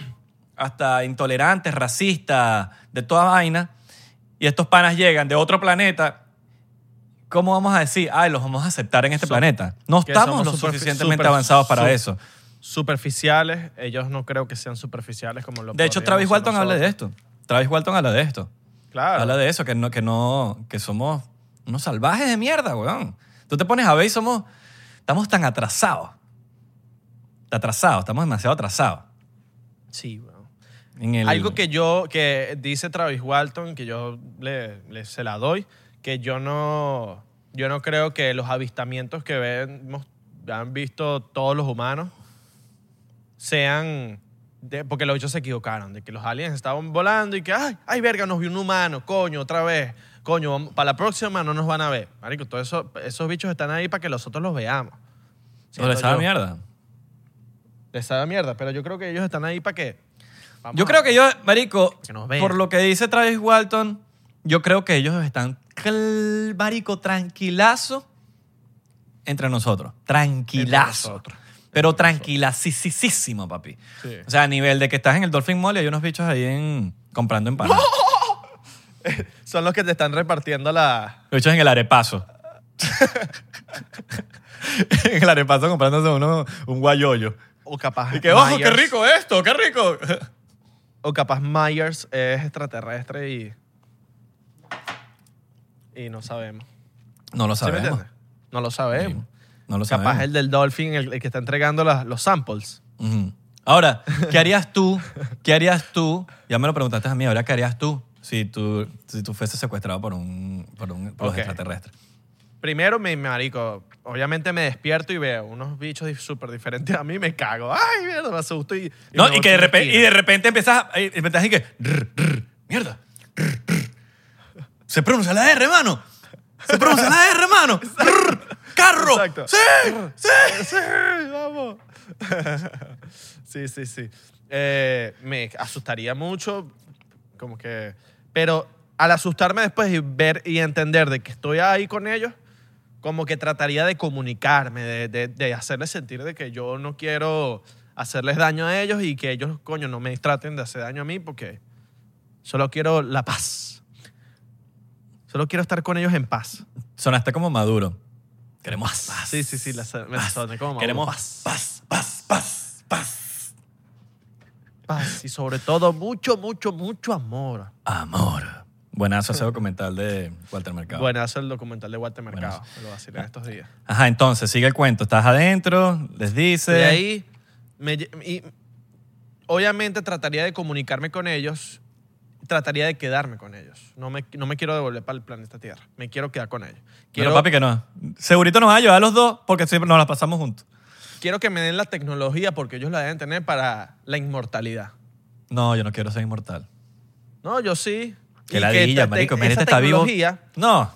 hasta intolerantes, racistas, de toda vaina. Y estos panas llegan de otro planeta. ¿Cómo vamos a decir, ay, los vamos a aceptar en este So- planeta? No estamos lo suficientemente super- avanzados para eso. Superficiales, ellos no creo que sean superficiales como lo De hecho, Travis Walton habla de esto. Travis Walton habla de esto. Claro. Habla de eso, que no, que no, que somos unos salvajes de mierda, weón. Tú te pones a ver y somos, estamos tan atrasados. Atrasados, estamos demasiado atrasados. Sí, bueno. En el- Algo que yo, que dice Travis Walton, que yo le, le- se la doy, que yo no, yo no creo que los avistamientos que vemos, han visto todos los humanos sean, de- porque los bichos se equivocaron, de que los aliens estaban volando y que, ay, ay, verga, nos vio un humano, coño, otra vez, coño, para la próxima no nos van a ver. Marico, todos eso, esos bichos están ahí para que nosotros los veamos. ¿O le Siento sabe mierda? Les sabe mierda, pero yo creo que ellos están ahí para qué. Vamos Yo creo que yo, marico, Que por lo que dice Travis Walton, yo creo que ellos están, marico, tranquilazo entre nosotros. Tranquilazo. nosotros. Pero tranquilacísimo, papi. Sí. O sea, a nivel de que estás en el Dolphin Mall y hay unos bichos ahí en, comprando empanadas. Son los que te están repartiendo la... Los bichos en el arepazo. en el arepazo comprándose uno, un guayoyo. O capaz Y que, ojo, qué rico esto, qué rico. O capaz Myers es extraterrestre y... Y no sabemos. No lo ¿Sí me sabemos. entiendes? No lo sabemos. No lo Capaz sabemos. el del Dolphin, el, el que está entregando las- los samples. Ujú. Ahora, ¿qué harías tú? ¿Qué harías tú? Ya me lo preguntaste a mí, ahora ¿qué harías tú si tú, si tú fueses secuestrado por un, por un por los Ok. extraterrestres? Primero, mi marico, obviamente me despierto y veo unos bichos súper diferentes a mí, me cago. Ay, mierda, me asusto y... No, me y que de repente, y de repente empiezas, a- y empiezas y que, "Rr, rr, mierda, rr, rr". se pronuncia la R, hermano. Se pronuncia la R, hermano. Rr, Carro. Exacto. Sí, sí. Sí, vamos. sí, sí, sí. Eh, me asustaría mucho, como que... Pero al asustarme después y ver y entender de que estoy ahí con ellos, como que trataría de comunicarme, de, de- de hacerles sentir de que yo no quiero hacerles daño a ellos y que ellos, coño, no me traten de hacer daño a mí porque solo quiero la paz. Solo quiero estar con ellos en paz. Sonaste como maduro. Queremos paz. Sí, sí, sí, la, me Paz. soné como Queremos paz. paz, paz, paz, paz. Paz y sobre todo mucho, mucho, mucho amor. Amor. Buenazo ese documental de Walter Mercado. Buenazo el documental de Walter Mercado. Buenazo. Me lo vacilé en estos días. Ajá, entonces, sigue el cuento. Estás adentro, les dice. De ahí, me lle- y obviamente trataría de comunicarme con ellos, trataría de quedarme con ellos. No me, no me quiero devolver para el planeta Tierra. Me quiero quedar con ellos. Quiero, Pero papi, que no. Segurito nos va a ayudar a los dos porque siempre nos la pasamos juntos. quiero que me den la tecnología porque ellos la deben tener para la inmortalidad. No, yo no quiero ser inmortal. No, yo sí. Que Y ladilla, te- marico. está vivo. tecnología- No.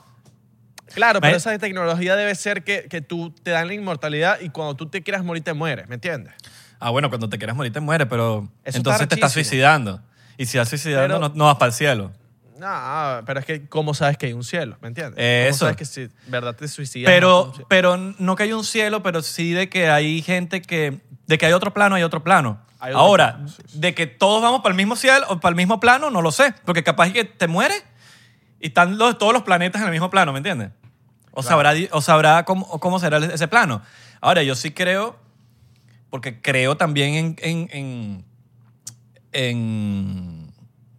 Claro, pero esa tecnología debe ser que, que tú te dan la inmortalidad y cuando tú te quieras morir te mueres, ¿me entiendes? Ah, bueno, cuando te quieras morir te mueres, pero Eso entonces está te estás suicidando. Y si estás suicidando, Pero- no, no vas para el cielo. No, pero es que ¿cómo sabes que hay un cielo? ¿Me entiendes? Eso. ¿Cómo sabes que si verdad te suicidas? Pero, no? pero no que hay un cielo, pero sí de que hay gente que. De que hay otro plano, hay otro plano. Ahora, de que todos vamos para el mismo cielo o para el mismo plano, no lo sé. Porque capaz que te mueres y están los- todos los planetas en el mismo plano, ¿me entiendes? O Claro. sabrá, o sabrá cómo, será ese plano. Ahora, yo sí creo, porque creo también en, en, en, en-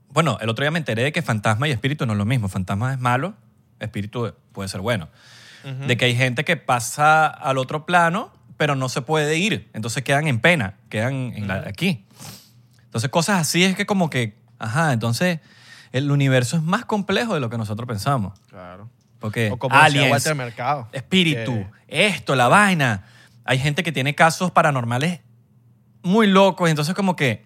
Bueno, el otro día me enteré de que fantasma y espíritu no es lo mismo. Fantasma es malo, espíritu puede ser bueno. De que hay gente que pasa al otro plano, pero no se puede ir. Entonces quedan en pena, quedan en la- aquí. Entonces cosas así es que como que, ajá, entonces el universo es más complejo de lo que nosotros pensamos. Claro. Porque O como decía aliens, Walter Mercado. espíritu, que- esto, la vaina. Hay gente que tiene casos paranormales muy locos. Entonces, como que,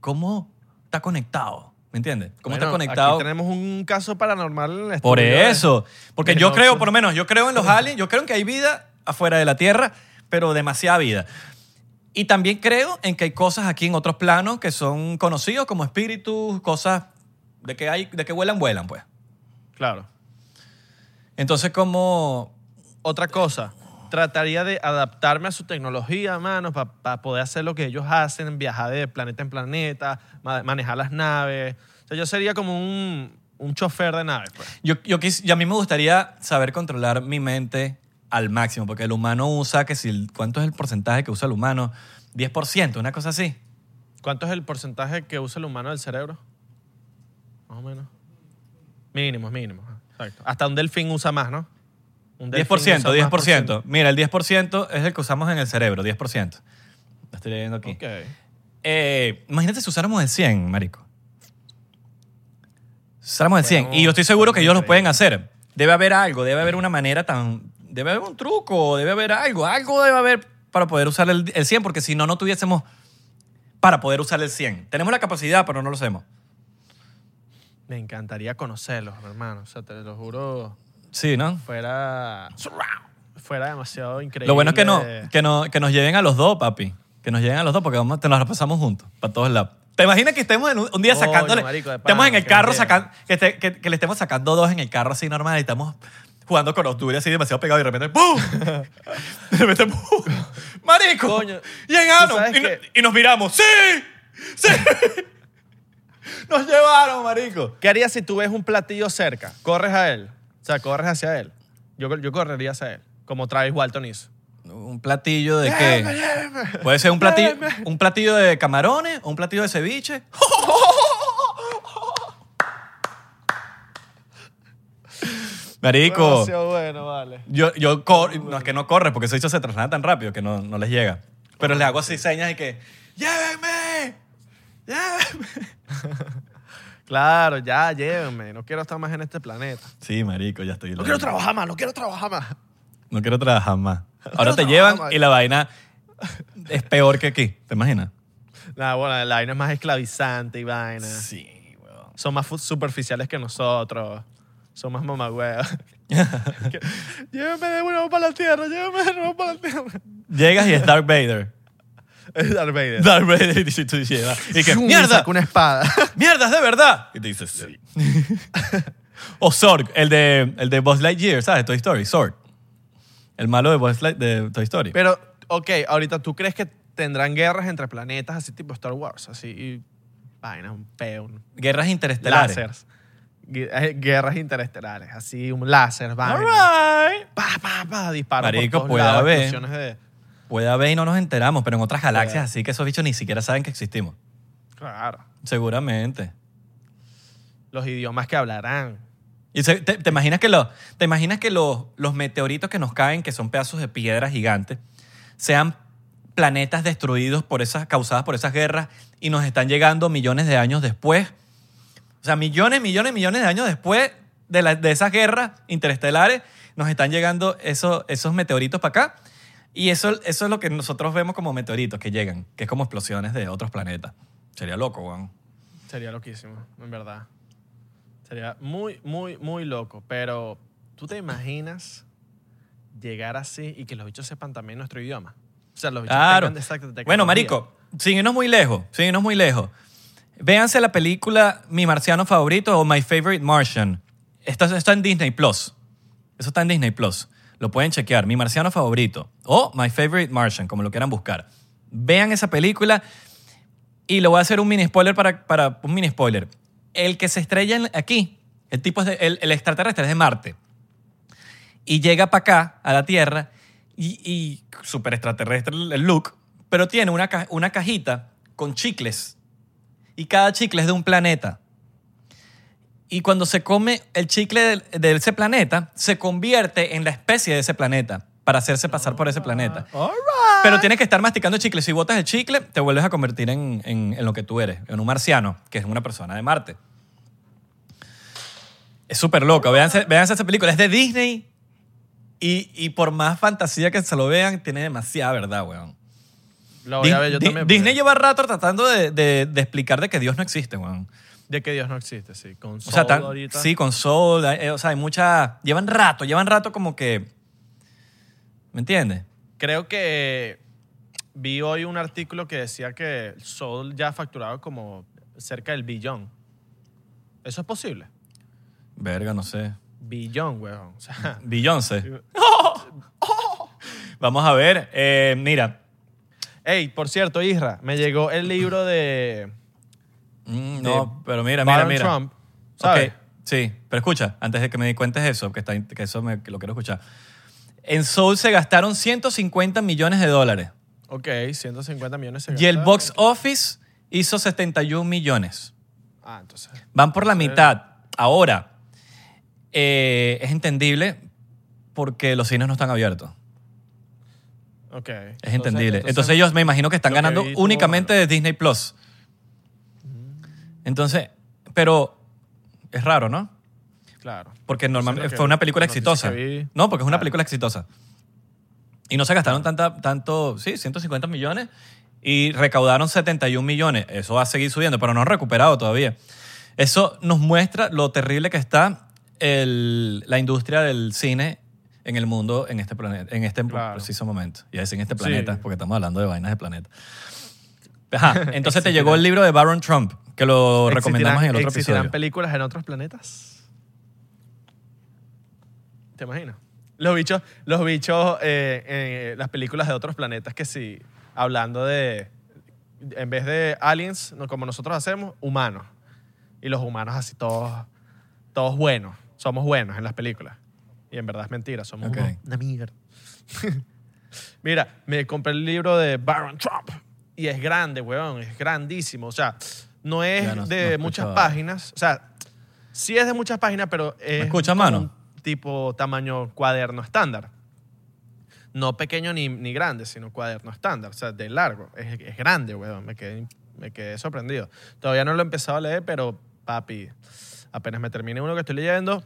¿cómo está conectado? ¿Me entiendes? ¿Cómo Bueno, está conectado? Aquí tenemos un caso paranormal en el Por eso. Porque yo creo, por lo menos, yo creo en los aliens, yo creo en que hay vida afuera de la Tierra, pero demasiada vida. Y también creo en que hay cosas aquí en otros planos que son conocidos como espíritus, cosas de que hay, de que vuelan, vuelan, pues. Claro. Entonces, como Otra cosa, trataría de adaptarme a su tecnología, mano, para poder hacer lo que ellos hacen, viajar de planeta en planeta, ma- manejar las naves. O sea, yo sería como un, un chofer de naves, pues. Yo, yo quis- y a mí me gustaría saber controlar mi mente al máximo, porque el humano usa, que si, ¿cuánto es el porcentaje que usa el humano? 10%, una cosa así. ¿Cuánto es el porcentaje que usa el humano del cerebro? Más o menos. Mínimo, mínimo. Exacto. Hasta un delfín usa más, ¿no? Un delfín 10%, usa más 10%. por ciento. Mira, el 10% es el que usamos en el cerebro, 10%. Lo estoy leyendo aquí. Ok. Eh, imagínate si usáramos el 100, marico. Si usáramos el 100. Bueno, y yo estoy seguro que ellos lo pueden hacer. Debe haber algo, debe haber una manera tan... Debe haber un truco, debe haber algo. Algo debe haber para poder usar el, el 100, porque si no, no tuviésemos para poder usar el 100. Tenemos la capacidad, pero no lo hacemos. Me encantaría conocerlos, hermano. O sea, te lo juro. Sí, ¿no? Fuera. fuera demasiado increíble. Lo bueno es que, no, que, no, que nos lleven a los dos, papi. Que nos lleven a los dos porque vamos, te nos pasamos juntos, para todos lados. ¿Te imaginas que estemos en un, un día sacándole... marico, de estemos en el carro sacando... Que, esté- que- que le estemos sacando dos en el carro así normal y estamos jugando con Octubre así demasiado pegado y de repente ¡pum! de repente ¡pum! ¡Marico! Coño, ¡Llegaron! ¿tú sabes Y, no- qué? y nos miramos ¡Sí! ¡Sí! nos llevaron, marico. ¿Qué harías si tú ves un platillo cerca? Corres a él. O sea, corres hacia él. Yo, yo correría hacia él. Como Travis Walton hizo. ¿Un platillo de qué? Puede ser un platillo, un platillo de camarones o un platillo de ceviche. Marico, Demasiado bueno, vale. yo, yo cor- no es que no corre porque bicho se traslada tan rápido que no, no les llega. Pero le hago así señas y que ¡Llévenme! ¡Llévenme! Claro, ya, llévenme. No quiero estar más en este planeta. Sí, marico, ya estoy. No quiero trabajar más, no quiero trabajar más. No quiero trabajar más. Ahora te llevan más. y la vaina es peor que aquí. ¿Te imaginas? Nada, bueno, la vaina es más esclavizante y vaina. Sí, weón. Son más superficiales que nosotros. Son más mamagüeos. Que- llévenme de nuevo para la tierra, llévenme de nuevo para la tierra. Llegas y es Darth Vader. Es Darth Vader. Darth Vader y tú. Y que, ¡mierda! saca una espada. ¡Mierda, es de verdad! Y te dices, sí. o Zorg, el de, el de Buzz Lightyear, ¿sabes? Toy Story, Zorg. El malo de Buzz Light, de Toy Story. Pero, ok, ahorita tú crees que tendrán guerras entre planetas así tipo Star Wars, así y vainas, un peo, Guerras interestelares. láseres. Eh, Guerras interestelares, así un láser, vaina. right. Pa, pa, pa, disparos por Marico, todos puede lados, haber. de... Puede haber y no nos enteramos, pero en otras galaxias, así que esos bichos ni siquiera saben que existimos. Claro. Seguramente. Los idiomas que hablarán. Y se- te, te imaginas que, lo- te imaginas que los, los meteoritos que nos caen, que son pedazos de piedra gigantes, sean planetas destruidos por esas, causadas por esas guerras y nos están llegando millones de años después. O sea, millones, millones, millones de años después de, la- de esas guerras interestelares, nos están llegando esos, esos meteoritos para acá. Y eso, eso es lo que nosotros vemos como meteoritos que llegan, que es como explosiones de otros planetas. Sería loco, weón. Sería loquísimo, en verdad. Sería muy, muy, muy loco. Pero, ¿tú te imaginas llegar así y que los bichos sepan también nuestro idioma? O sea, los bichos Claro. Bueno, marico, sin irnos muy lejos, sin irnos muy lejos. Véanse la película Mi Marciano Favorito o My Favorite Martian. Esto está en Disney Plus. Eso está en Disney Plus. Lo pueden chequear. Mi Marciano Favorito o My Favorite Martian, como lo quieran buscar. Vean esa película y le voy a hacer un mini spoiler para, para un mini spoiler. El que se estrella aquí, el tipo es el, extraterrestre es de Marte y llega para acá, a la Tierra, y, super extraterrestre el look, pero tiene una, una cajita con chicles. Y cada chicle es de un planeta. Y cuando se come el chicle de, ese planeta, se convierte en la especie de ese planeta para hacerse pasar por ese planeta. Pero tienes que estar masticando chicle. Si botas el chicle, te vuelves a convertir en, en- en lo que tú eres, en un marciano, que es una persona de Marte. Es súper loco. Véanse, véanse esa película. Es de Disney y, y por más fantasía que se lo vean, tiene demasiada verdad, weón. Lo voy a Di- ver yo Di- también. Disney lleva rato tratando de, de- de explicar de que Dios no existe, weón. De que Dios no existe, sí. Con O sea, Soul tan- ahorita. sí, con Soul, eh, o sea, hay mucha... Llevan rato, llevan rato como que... ¿Me entiendes? Creo que vi hoy un artículo que decía que Soul ya ha facturado como cerca del billón. ¿Eso es posible? Verga, no sé. Billón, weón. O sea, Beyoncé. Vamos a ver. eh, mira. Ey, por cierto, Isra, me llegó el libro de Mm, no, pero mira, mira, mira. Trump. ¿Sabes? Sí, pero escucha, antes de que me cuentes eso, que, está, que eso me, que lo quiero escuchar. En Soul se gastaron 150 millones de dólares Ok, 150 millones. se y el gastaron. box office hizo 71 millones. Ah, entonces. Van por la mitad. Ahora, eh, es entendible porque los cines no están abiertos. Ok. Es entendible. Entonces, ellos me imagino que están que ganando únicamente de Disney Plus. Entonces, pero es raro, ¿no? Claro. Porque normalmente fue una película exitosa. No, porque es una Claro. película exitosa. Y no se gastaron tanta, tanto, sí, 150 millones y recaudaron 71 millones. Eso va a seguir subiendo, pero no han recuperado todavía. Eso nos muestra lo terrible que está el- la industria del cine en el mundo en este planeta, en este Claro. preciso momento. Y es en este Sí. planeta, porque estamos hablando de vainas de planeta. Ajá, entonces te llegó el libro de Baron Trump, que lo recomendamos en el otro ¿Existirán episodio. películas en otros planetas? ¿Te imaginas? Los bichos, los bichos, eh, eh, las películas de otros planetas que sí, hablando de, en vez de aliens, como nosotros hacemos, humanos. Y los humanos así todos, todos buenos. Somos buenos en las películas. Y en verdad es mentira, somos Ok. unos- una mierda. Mira, me compré el libro de Baron Trump y es grande, weón, es grandísimo. O sea, no es Ya no- de muchas páginas. O sea, sí es de muchas páginas, pero es escucha, como mano? un tipo tamaño cuaderno estándar. No pequeño ni, ni grande, sino cuaderno estándar. O sea, de largo. Es, es grande, weón. Me quedé, me quedé sorprendido. Todavía no lo he empezado a leer, pero papi, apenas me termine uno que estoy leyendo,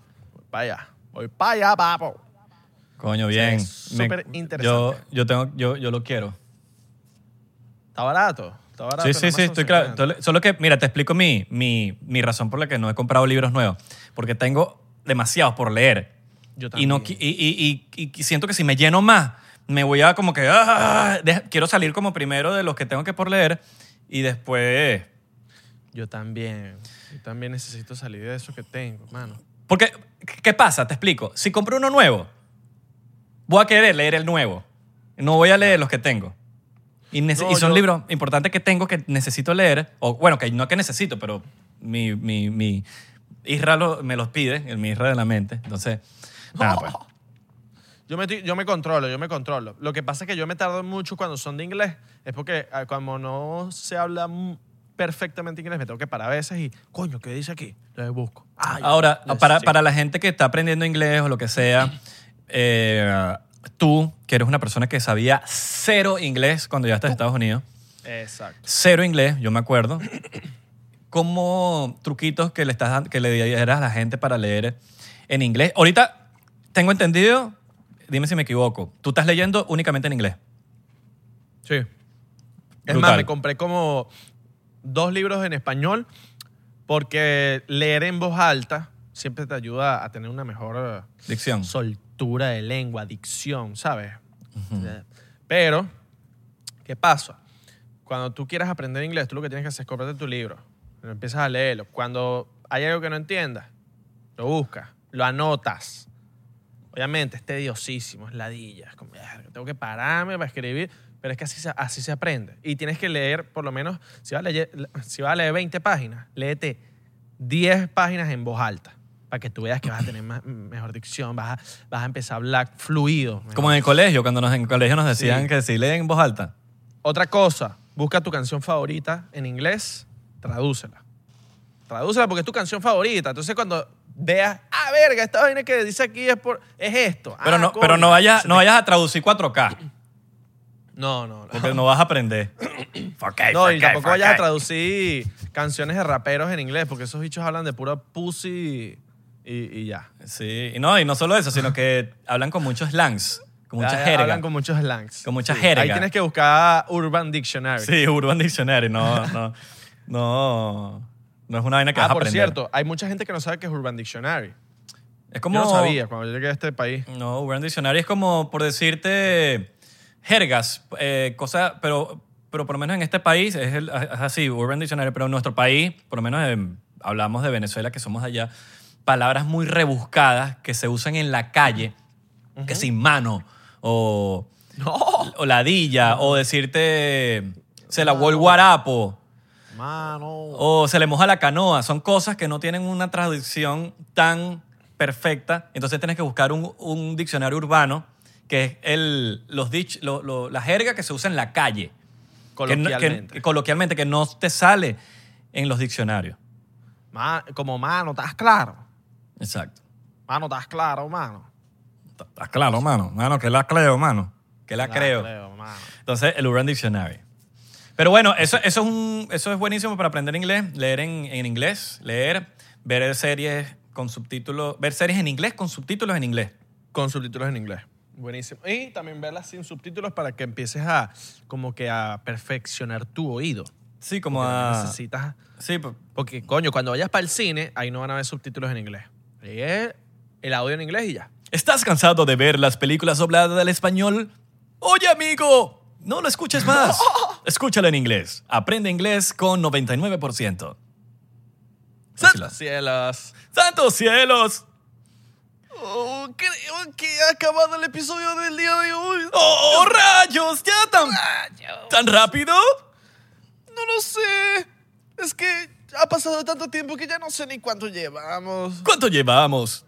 allá. Voy para allá, papo. Coño, bien. súper Yo, interesante. yo, tengo, yo, yo lo quiero. Está barato. Está barato. Sí, sí, sí, estoy claro. Solo- que, mira, te explico mi, mi, mi razón por la que no he comprado libros nuevos. Porque tengo demasiados por leer. Yo Y, no, también. y, y- y- siento que si me lleno más, me voy a como que... ah, de- quiero salir como primero de los que tengo que por leer y después... Yo también. Yo también necesito salir de eso que tengo, mano. Porque, ¿qué pasa? Te explico. Si compro uno nuevo, voy a querer leer el nuevo. No voy a leer los que tengo. Y, No, y son yo- libros importantes que tengo que necesito leer. O bueno, que no que necesito, pero mi, mi, mi Isra lo- me los pide, el mi Isra de la mente. Entonces, nada, pues. Yo me, yo me controlo, yo me controlo. Lo que pasa es que yo me tardo mucho cuando son de inglés. Es porque ah, como no se habla perfectamente inglés, me tengo que parar a veces y, coño, ¿qué dice aquí? Lo busco. Ah, ya. Ahora, para, para la gente que está aprendiendo inglés o lo que sea, eh, tú, que eres una persona que sabía cero inglés cuando llegaste a Estados Unidos, Exacto. cero inglés, yo me acuerdo. ¿Cómo truquitos que le, estás, que le dieras a la gente para leer en inglés? Ahorita tengo entendido, dime si me equivoco, tú estás leyendo únicamente en inglés. Sí. Es Brutal. más, me compré como dos libros en español porque leer en voz alta siempre te ayuda a tener una mejor eh, Dicción. soltura de lengua, dicción, ¿sabes? Pero, ¿qué pasa? Cuando tú quieres aprender inglés, tú lo que tienes que hacer es comprarte tu libro. Empiezas a leerlo. Cuando hay algo que no entiendas, lo buscas, lo anotas. Obviamente es tediosísimo, es ladilla. Es como, "Verga, tengo que pararme para escribir, pero es que así se, así se aprende. Y tienes que leer, por lo menos, si vas, a leer, si vas a leer 20 páginas, léete 10 páginas en voz alta. Para que tú veas que vas a tener más- mejor dicción, vas a, vas a empezar a hablar fluido. Como en el colegio, cuando nos, en el colegio nos decían Sí. que si leen en voz alta. Otra cosa, busca tu canción favorita en inglés, tradúcela. Tradúcela porque es tu canción favorita. Entonces cuando veas, ah, verga, esta vaina que dice aquí es, por, es esto. Pero, Ah, no, coño. pero no, vayas, no vayas a traducir 4K, No, no, no. porque no vas a aprender. No, y tampoco vayas a traducir canciones de raperos en inglés, porque esos bichos hablan de pura pussy y, y ya. Sí, y no, y no solo eso, sino que hablan con muchos slangs, con mucha Ya, jerga. Hablan con muchos slangs. Con mucha jerga. Ahí tienes que buscar Urban Dictionary. Sí, Urban Dictionary, no, no, no, no es una vaina que ah, vas a por aprender. cierto, hay mucha gente que no sabe qué es Urban Dictionary. es como... Yo no sabía cuando yo llegué a este país. No, Urban Dictionary es como, por decirte, jergas, eh, cosas, pero, pero por lo menos en este país es, el- es así, Urban Dictionary, pero en nuestro país, por lo menos hablamos de Venezuela, que somos allá, palabras muy rebuscadas que se usan en la calle, que sin mano, o, No. o ladilla, o decirte, se lavó el guarapo, Mano. o se le moja la canoa. Son cosas que no tienen una traducción tan perfecta. Entonces tienes que buscar un, un diccionario urbano que es el, los dich- lo- lo- la jerga que se usa en la calle. Que no- que- Coloquialmente. coloquialmente, que no te sale en los diccionarios. Ma- como mano, ¿estás claro? Exacto. Mano, ¿estás claro, mano? Estás claro, mano. Mano, que la creo, mano. Que la La creo. mano. Entonces, el Urban Dictionary. Pero bueno, eso, eso, es, un, eso es buenísimo para aprender inglés, leer en, en inglés, leer, ver series con subtítulos, ver series en inglés con subtítulos en inglés. Con subtítulos en inglés. Buenísimo. Y también verlas sin subtítulos para que empieces a como que a perfeccionar tu oído. Sí, como Porque a... necesitas Sí, porque coño, cuando vayas para el cine, ahí no van a ver subtítulos en inglés. Ahí es el audio en inglés y ya. ¿Estás cansado de ver las películas dobladas al español? Oye, amigo, no lo escuches más. Escúchalo en inglés. Aprende inglés con 99%. ¡Santos cielos! ¡Santos cielos! Oh, creo que ha acabado el episodio del día de hoy. ¡Oh, rayos! ¿Ya tan, tan rápido? No lo sé. Es que ha pasado tanto tiempo que ya no sé ni cuánto llevamos. ¿Cuánto llevamos?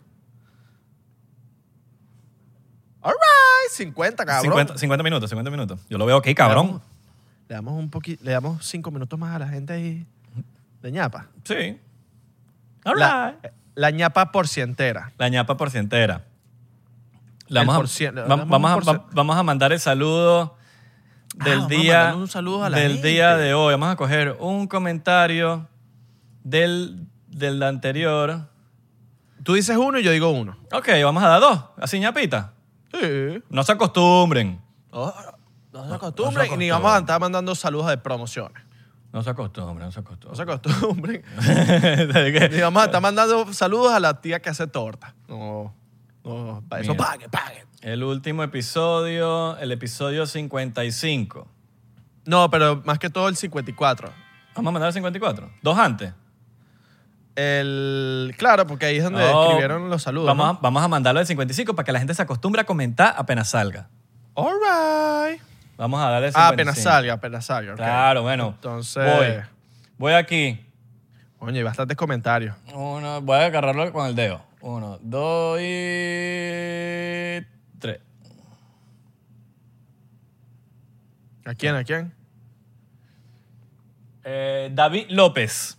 Alright, 50, cabrón. 50, 50 minutos, 50 minutos. Yo lo veo aquí, cabrón. Le damos un poquito, le damos 5 minutos más a la gente ahí de ñapa. Sí. All La, la ñapa porcientera. La ñapa porcientera. El vamos, a, porcien- va- vamos, a, un porcien- va- vamos a mandar el saludo del Ah, vamos a día mandarle un saludo a la del gente. día de hoy. Vamos a coger un comentario del, del anterior. Tú dices uno y yo digo uno. Ok, vamos a dar dos. Así ñapita. Sí. No se acostumbren. No se No acostumbren se y ni vamos a estar mandando saludos de promociones. No se acostumbren, no se No acostumbren. se acostumbren. Vamos a estar mandando saludos a la tía que hace torta. No. No, para eso Mira. pague, pague. El último episodio, el episodio 55. No, pero más que todo el 54. Vamos a mandar el 54. Dos antes. El, claro, porque ahí es donde No, escribieron los saludos. Vamos, ¿no? a, vamos a mandarlo del 55 para que la gente se acostumbre a comentar apenas salga. All right. Vamos a darle el Ah, 55. apenas salga, apenas salga. ok. Claro, bueno. Entonces- Voy. Voy aquí. Oye, hay bastantes comentarios. Uno, voy a agarrarlo con el dedo. Uno, dos y tres. ¿A quién? ¿A quién? Eh, David López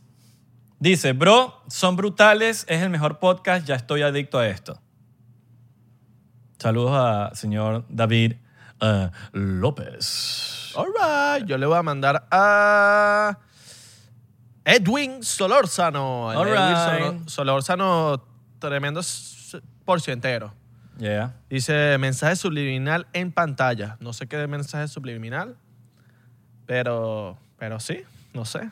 dice, bro, son brutales, es el mejor podcast, ya estoy adicto a esto. Saludos a señor David eh, López. All right. Yo le voy a mandar a Edwin Solórzano. All Edwin right. Solórzano, tremendo porcientero. Yeah. Dice mensaje subliminal en pantalla. No sé qué de mensaje subliminal, pero, pero sí, no sé.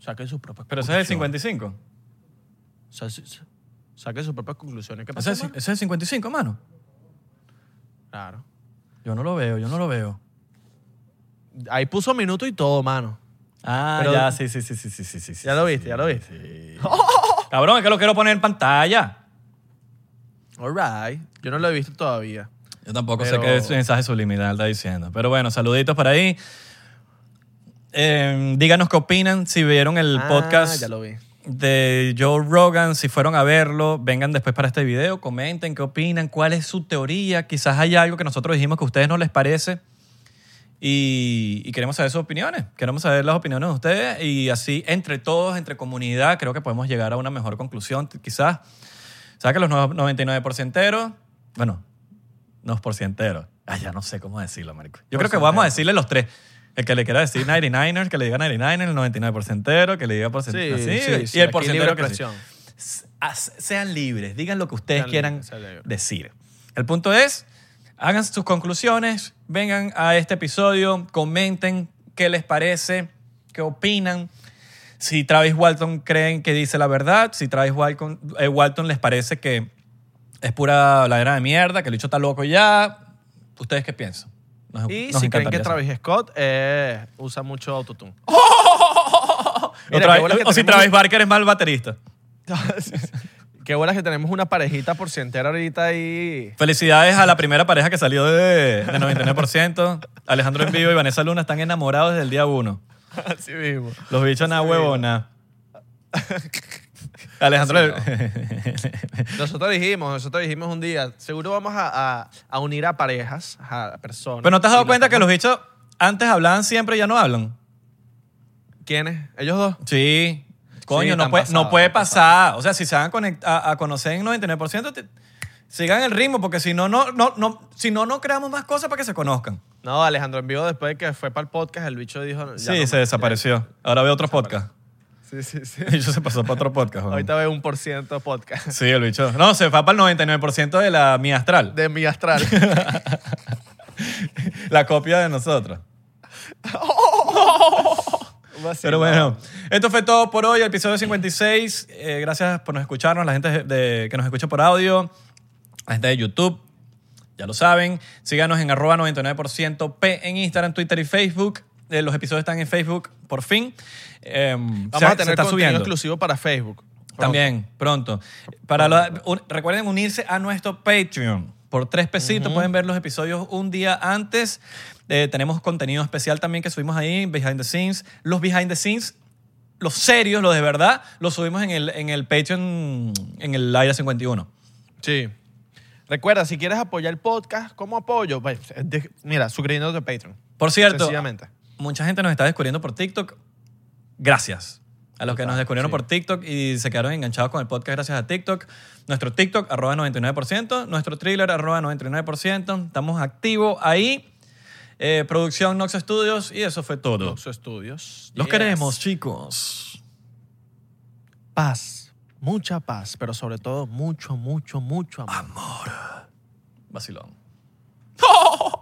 Saquen sus propias Pero ese es el conclusiones. 55. Sa- sa- Saquen sus propias conclusiones. Ese es el 55, mano. Claro. Yo no lo veo, yo no lo veo. Ahí puso minuto y todo, mano. Ah, Pero- ya, sí, sí, sí, sí, sí, sí, sí. Ya lo sí, viste, ya lo viste. sí. Cabrón, es que lo quiero poner en pantalla. All right. Yo no lo he visto todavía. Yo tampoco Pero- sé qué mensaje subliminal está diciendo. Pero bueno, saluditos por ahí. Eh, díganos qué opinan si vieron el Ah, podcast Ya lo vi. De Joe Rogan, si fueron a verlo, vengan después para este video, comenten qué opinan, cuál es su teoría. Quizás hay algo que nosotros dijimos que a ustedes no les parece. Y, y queremos saber sus opiniones. Queremos saber las opiniones de ustedes. Y así, entre todos, entre comunidad, creo que podemos llegar a una mejor conclusión. Quizás, ¿sabes que los no- 99%eros? Bueno, no porcienteros. Ay, ya no sé cómo decirlo, marico. Yo creo que vamos a decirle los tres. El que le quiera decir 99ers, que le diga 99, el 99%ero, que le diga porcentero. Sí, Sí, sí, sí, y el porcentero que sí. Sean libres, digan lo que ustedes Sean quieran decir. El punto es, hagan sus conclusiones, vengan a este episodio, comenten qué les parece, qué opinan. Si Travis Walton creen que dice la verdad, si Travis Walton, eh, Walton les parece que es pura ladera de mierda, que el bicho está loco ya, ¿ustedes qué piensan? Nos- Y nos si creen que. Travis Scott eh, usa mucho autotune. O, Mira, Travis- qué bola que o si Travis Barker es mal baterista. Qué buena que tenemos una parejita porcientera ahorita ahí. Felicidades a la primera pareja que salió de, de 99%. Alejandro en vivo y Vanessa Luna están enamorados desde el día uno. Así mismo. Los bichos nada huevona. Alejandro. Nosotros dijimos, nosotros dijimos un día, seguro vamos a, a- a unir a parejas, a personas. Pero no te has dado Y cuenta que los bichos antes hablaban siempre y ya no hablan. ¿Quiénes? ¿Ellos dos? Sí. Coño, no, puede, no puede pasar. O sea, si se van a, conect- a, a conocer en 99%, te- sigan el ritmo, porque si no, no, no, no, si no, no creamos más cosas para que se conozcan. No, Alejandro en vivo después de que fue para el podcast, el bicho dijo... ya sí, no se desapareció. Ahora veo otro podcast. Sí, sí, sí. El bicho se pasó para otro podcast. weón. Ahorita veo un por ciento podcast Sí, el bicho. No, se fue para el 99% de la mi astral. de mi astral. La copia de nosotros. Pero bueno, esto fue todo por hoy, el episodio 56. Eh, gracias por nos escucharnos, la gente de, que nos escucha por audio. La gente de YouTube, ya lo saben. Síganos en arroba 99% P en Instagram, Twitter y Facebook. Eh, los episodios están en Facebook, por fin. Eh, Vamos se- a tener contenido subiendo. exclusivo para Facebook. Pronto. También, pronto. Para un- recuerden unirse a nuestro Patreon. Por tres pesitos pueden ver los episodios un día antes. Eh, tenemos contenido especial también que subimos ahí, behind the scenes. Los behind the scenes, los serios, los de verdad, los subimos en el, en el Patreon, en el Aire 51. Sí. Recuerda, si quieres apoyar el podcast, ¿cómo apoyo? Pues, mira, suscribiéndote a Patreon. Por cierto. Mucha gente nos está descubriendo por TikTok. Gracias. A los que nos descubrieron sí. por TikTok y se quedaron enganchados con el podcast gracias a TikTok. Nuestro TikTok, arroba 99%. Nuestro thriller, arroba 99%. Estamos activos ahí. Eh, producción Nox Studios y eso fue todo. Los estudios. Los Yes. queremos, chicos. Paz. Mucha paz, pero sobre todo mucho, mucho, mucho amor. Vacilón.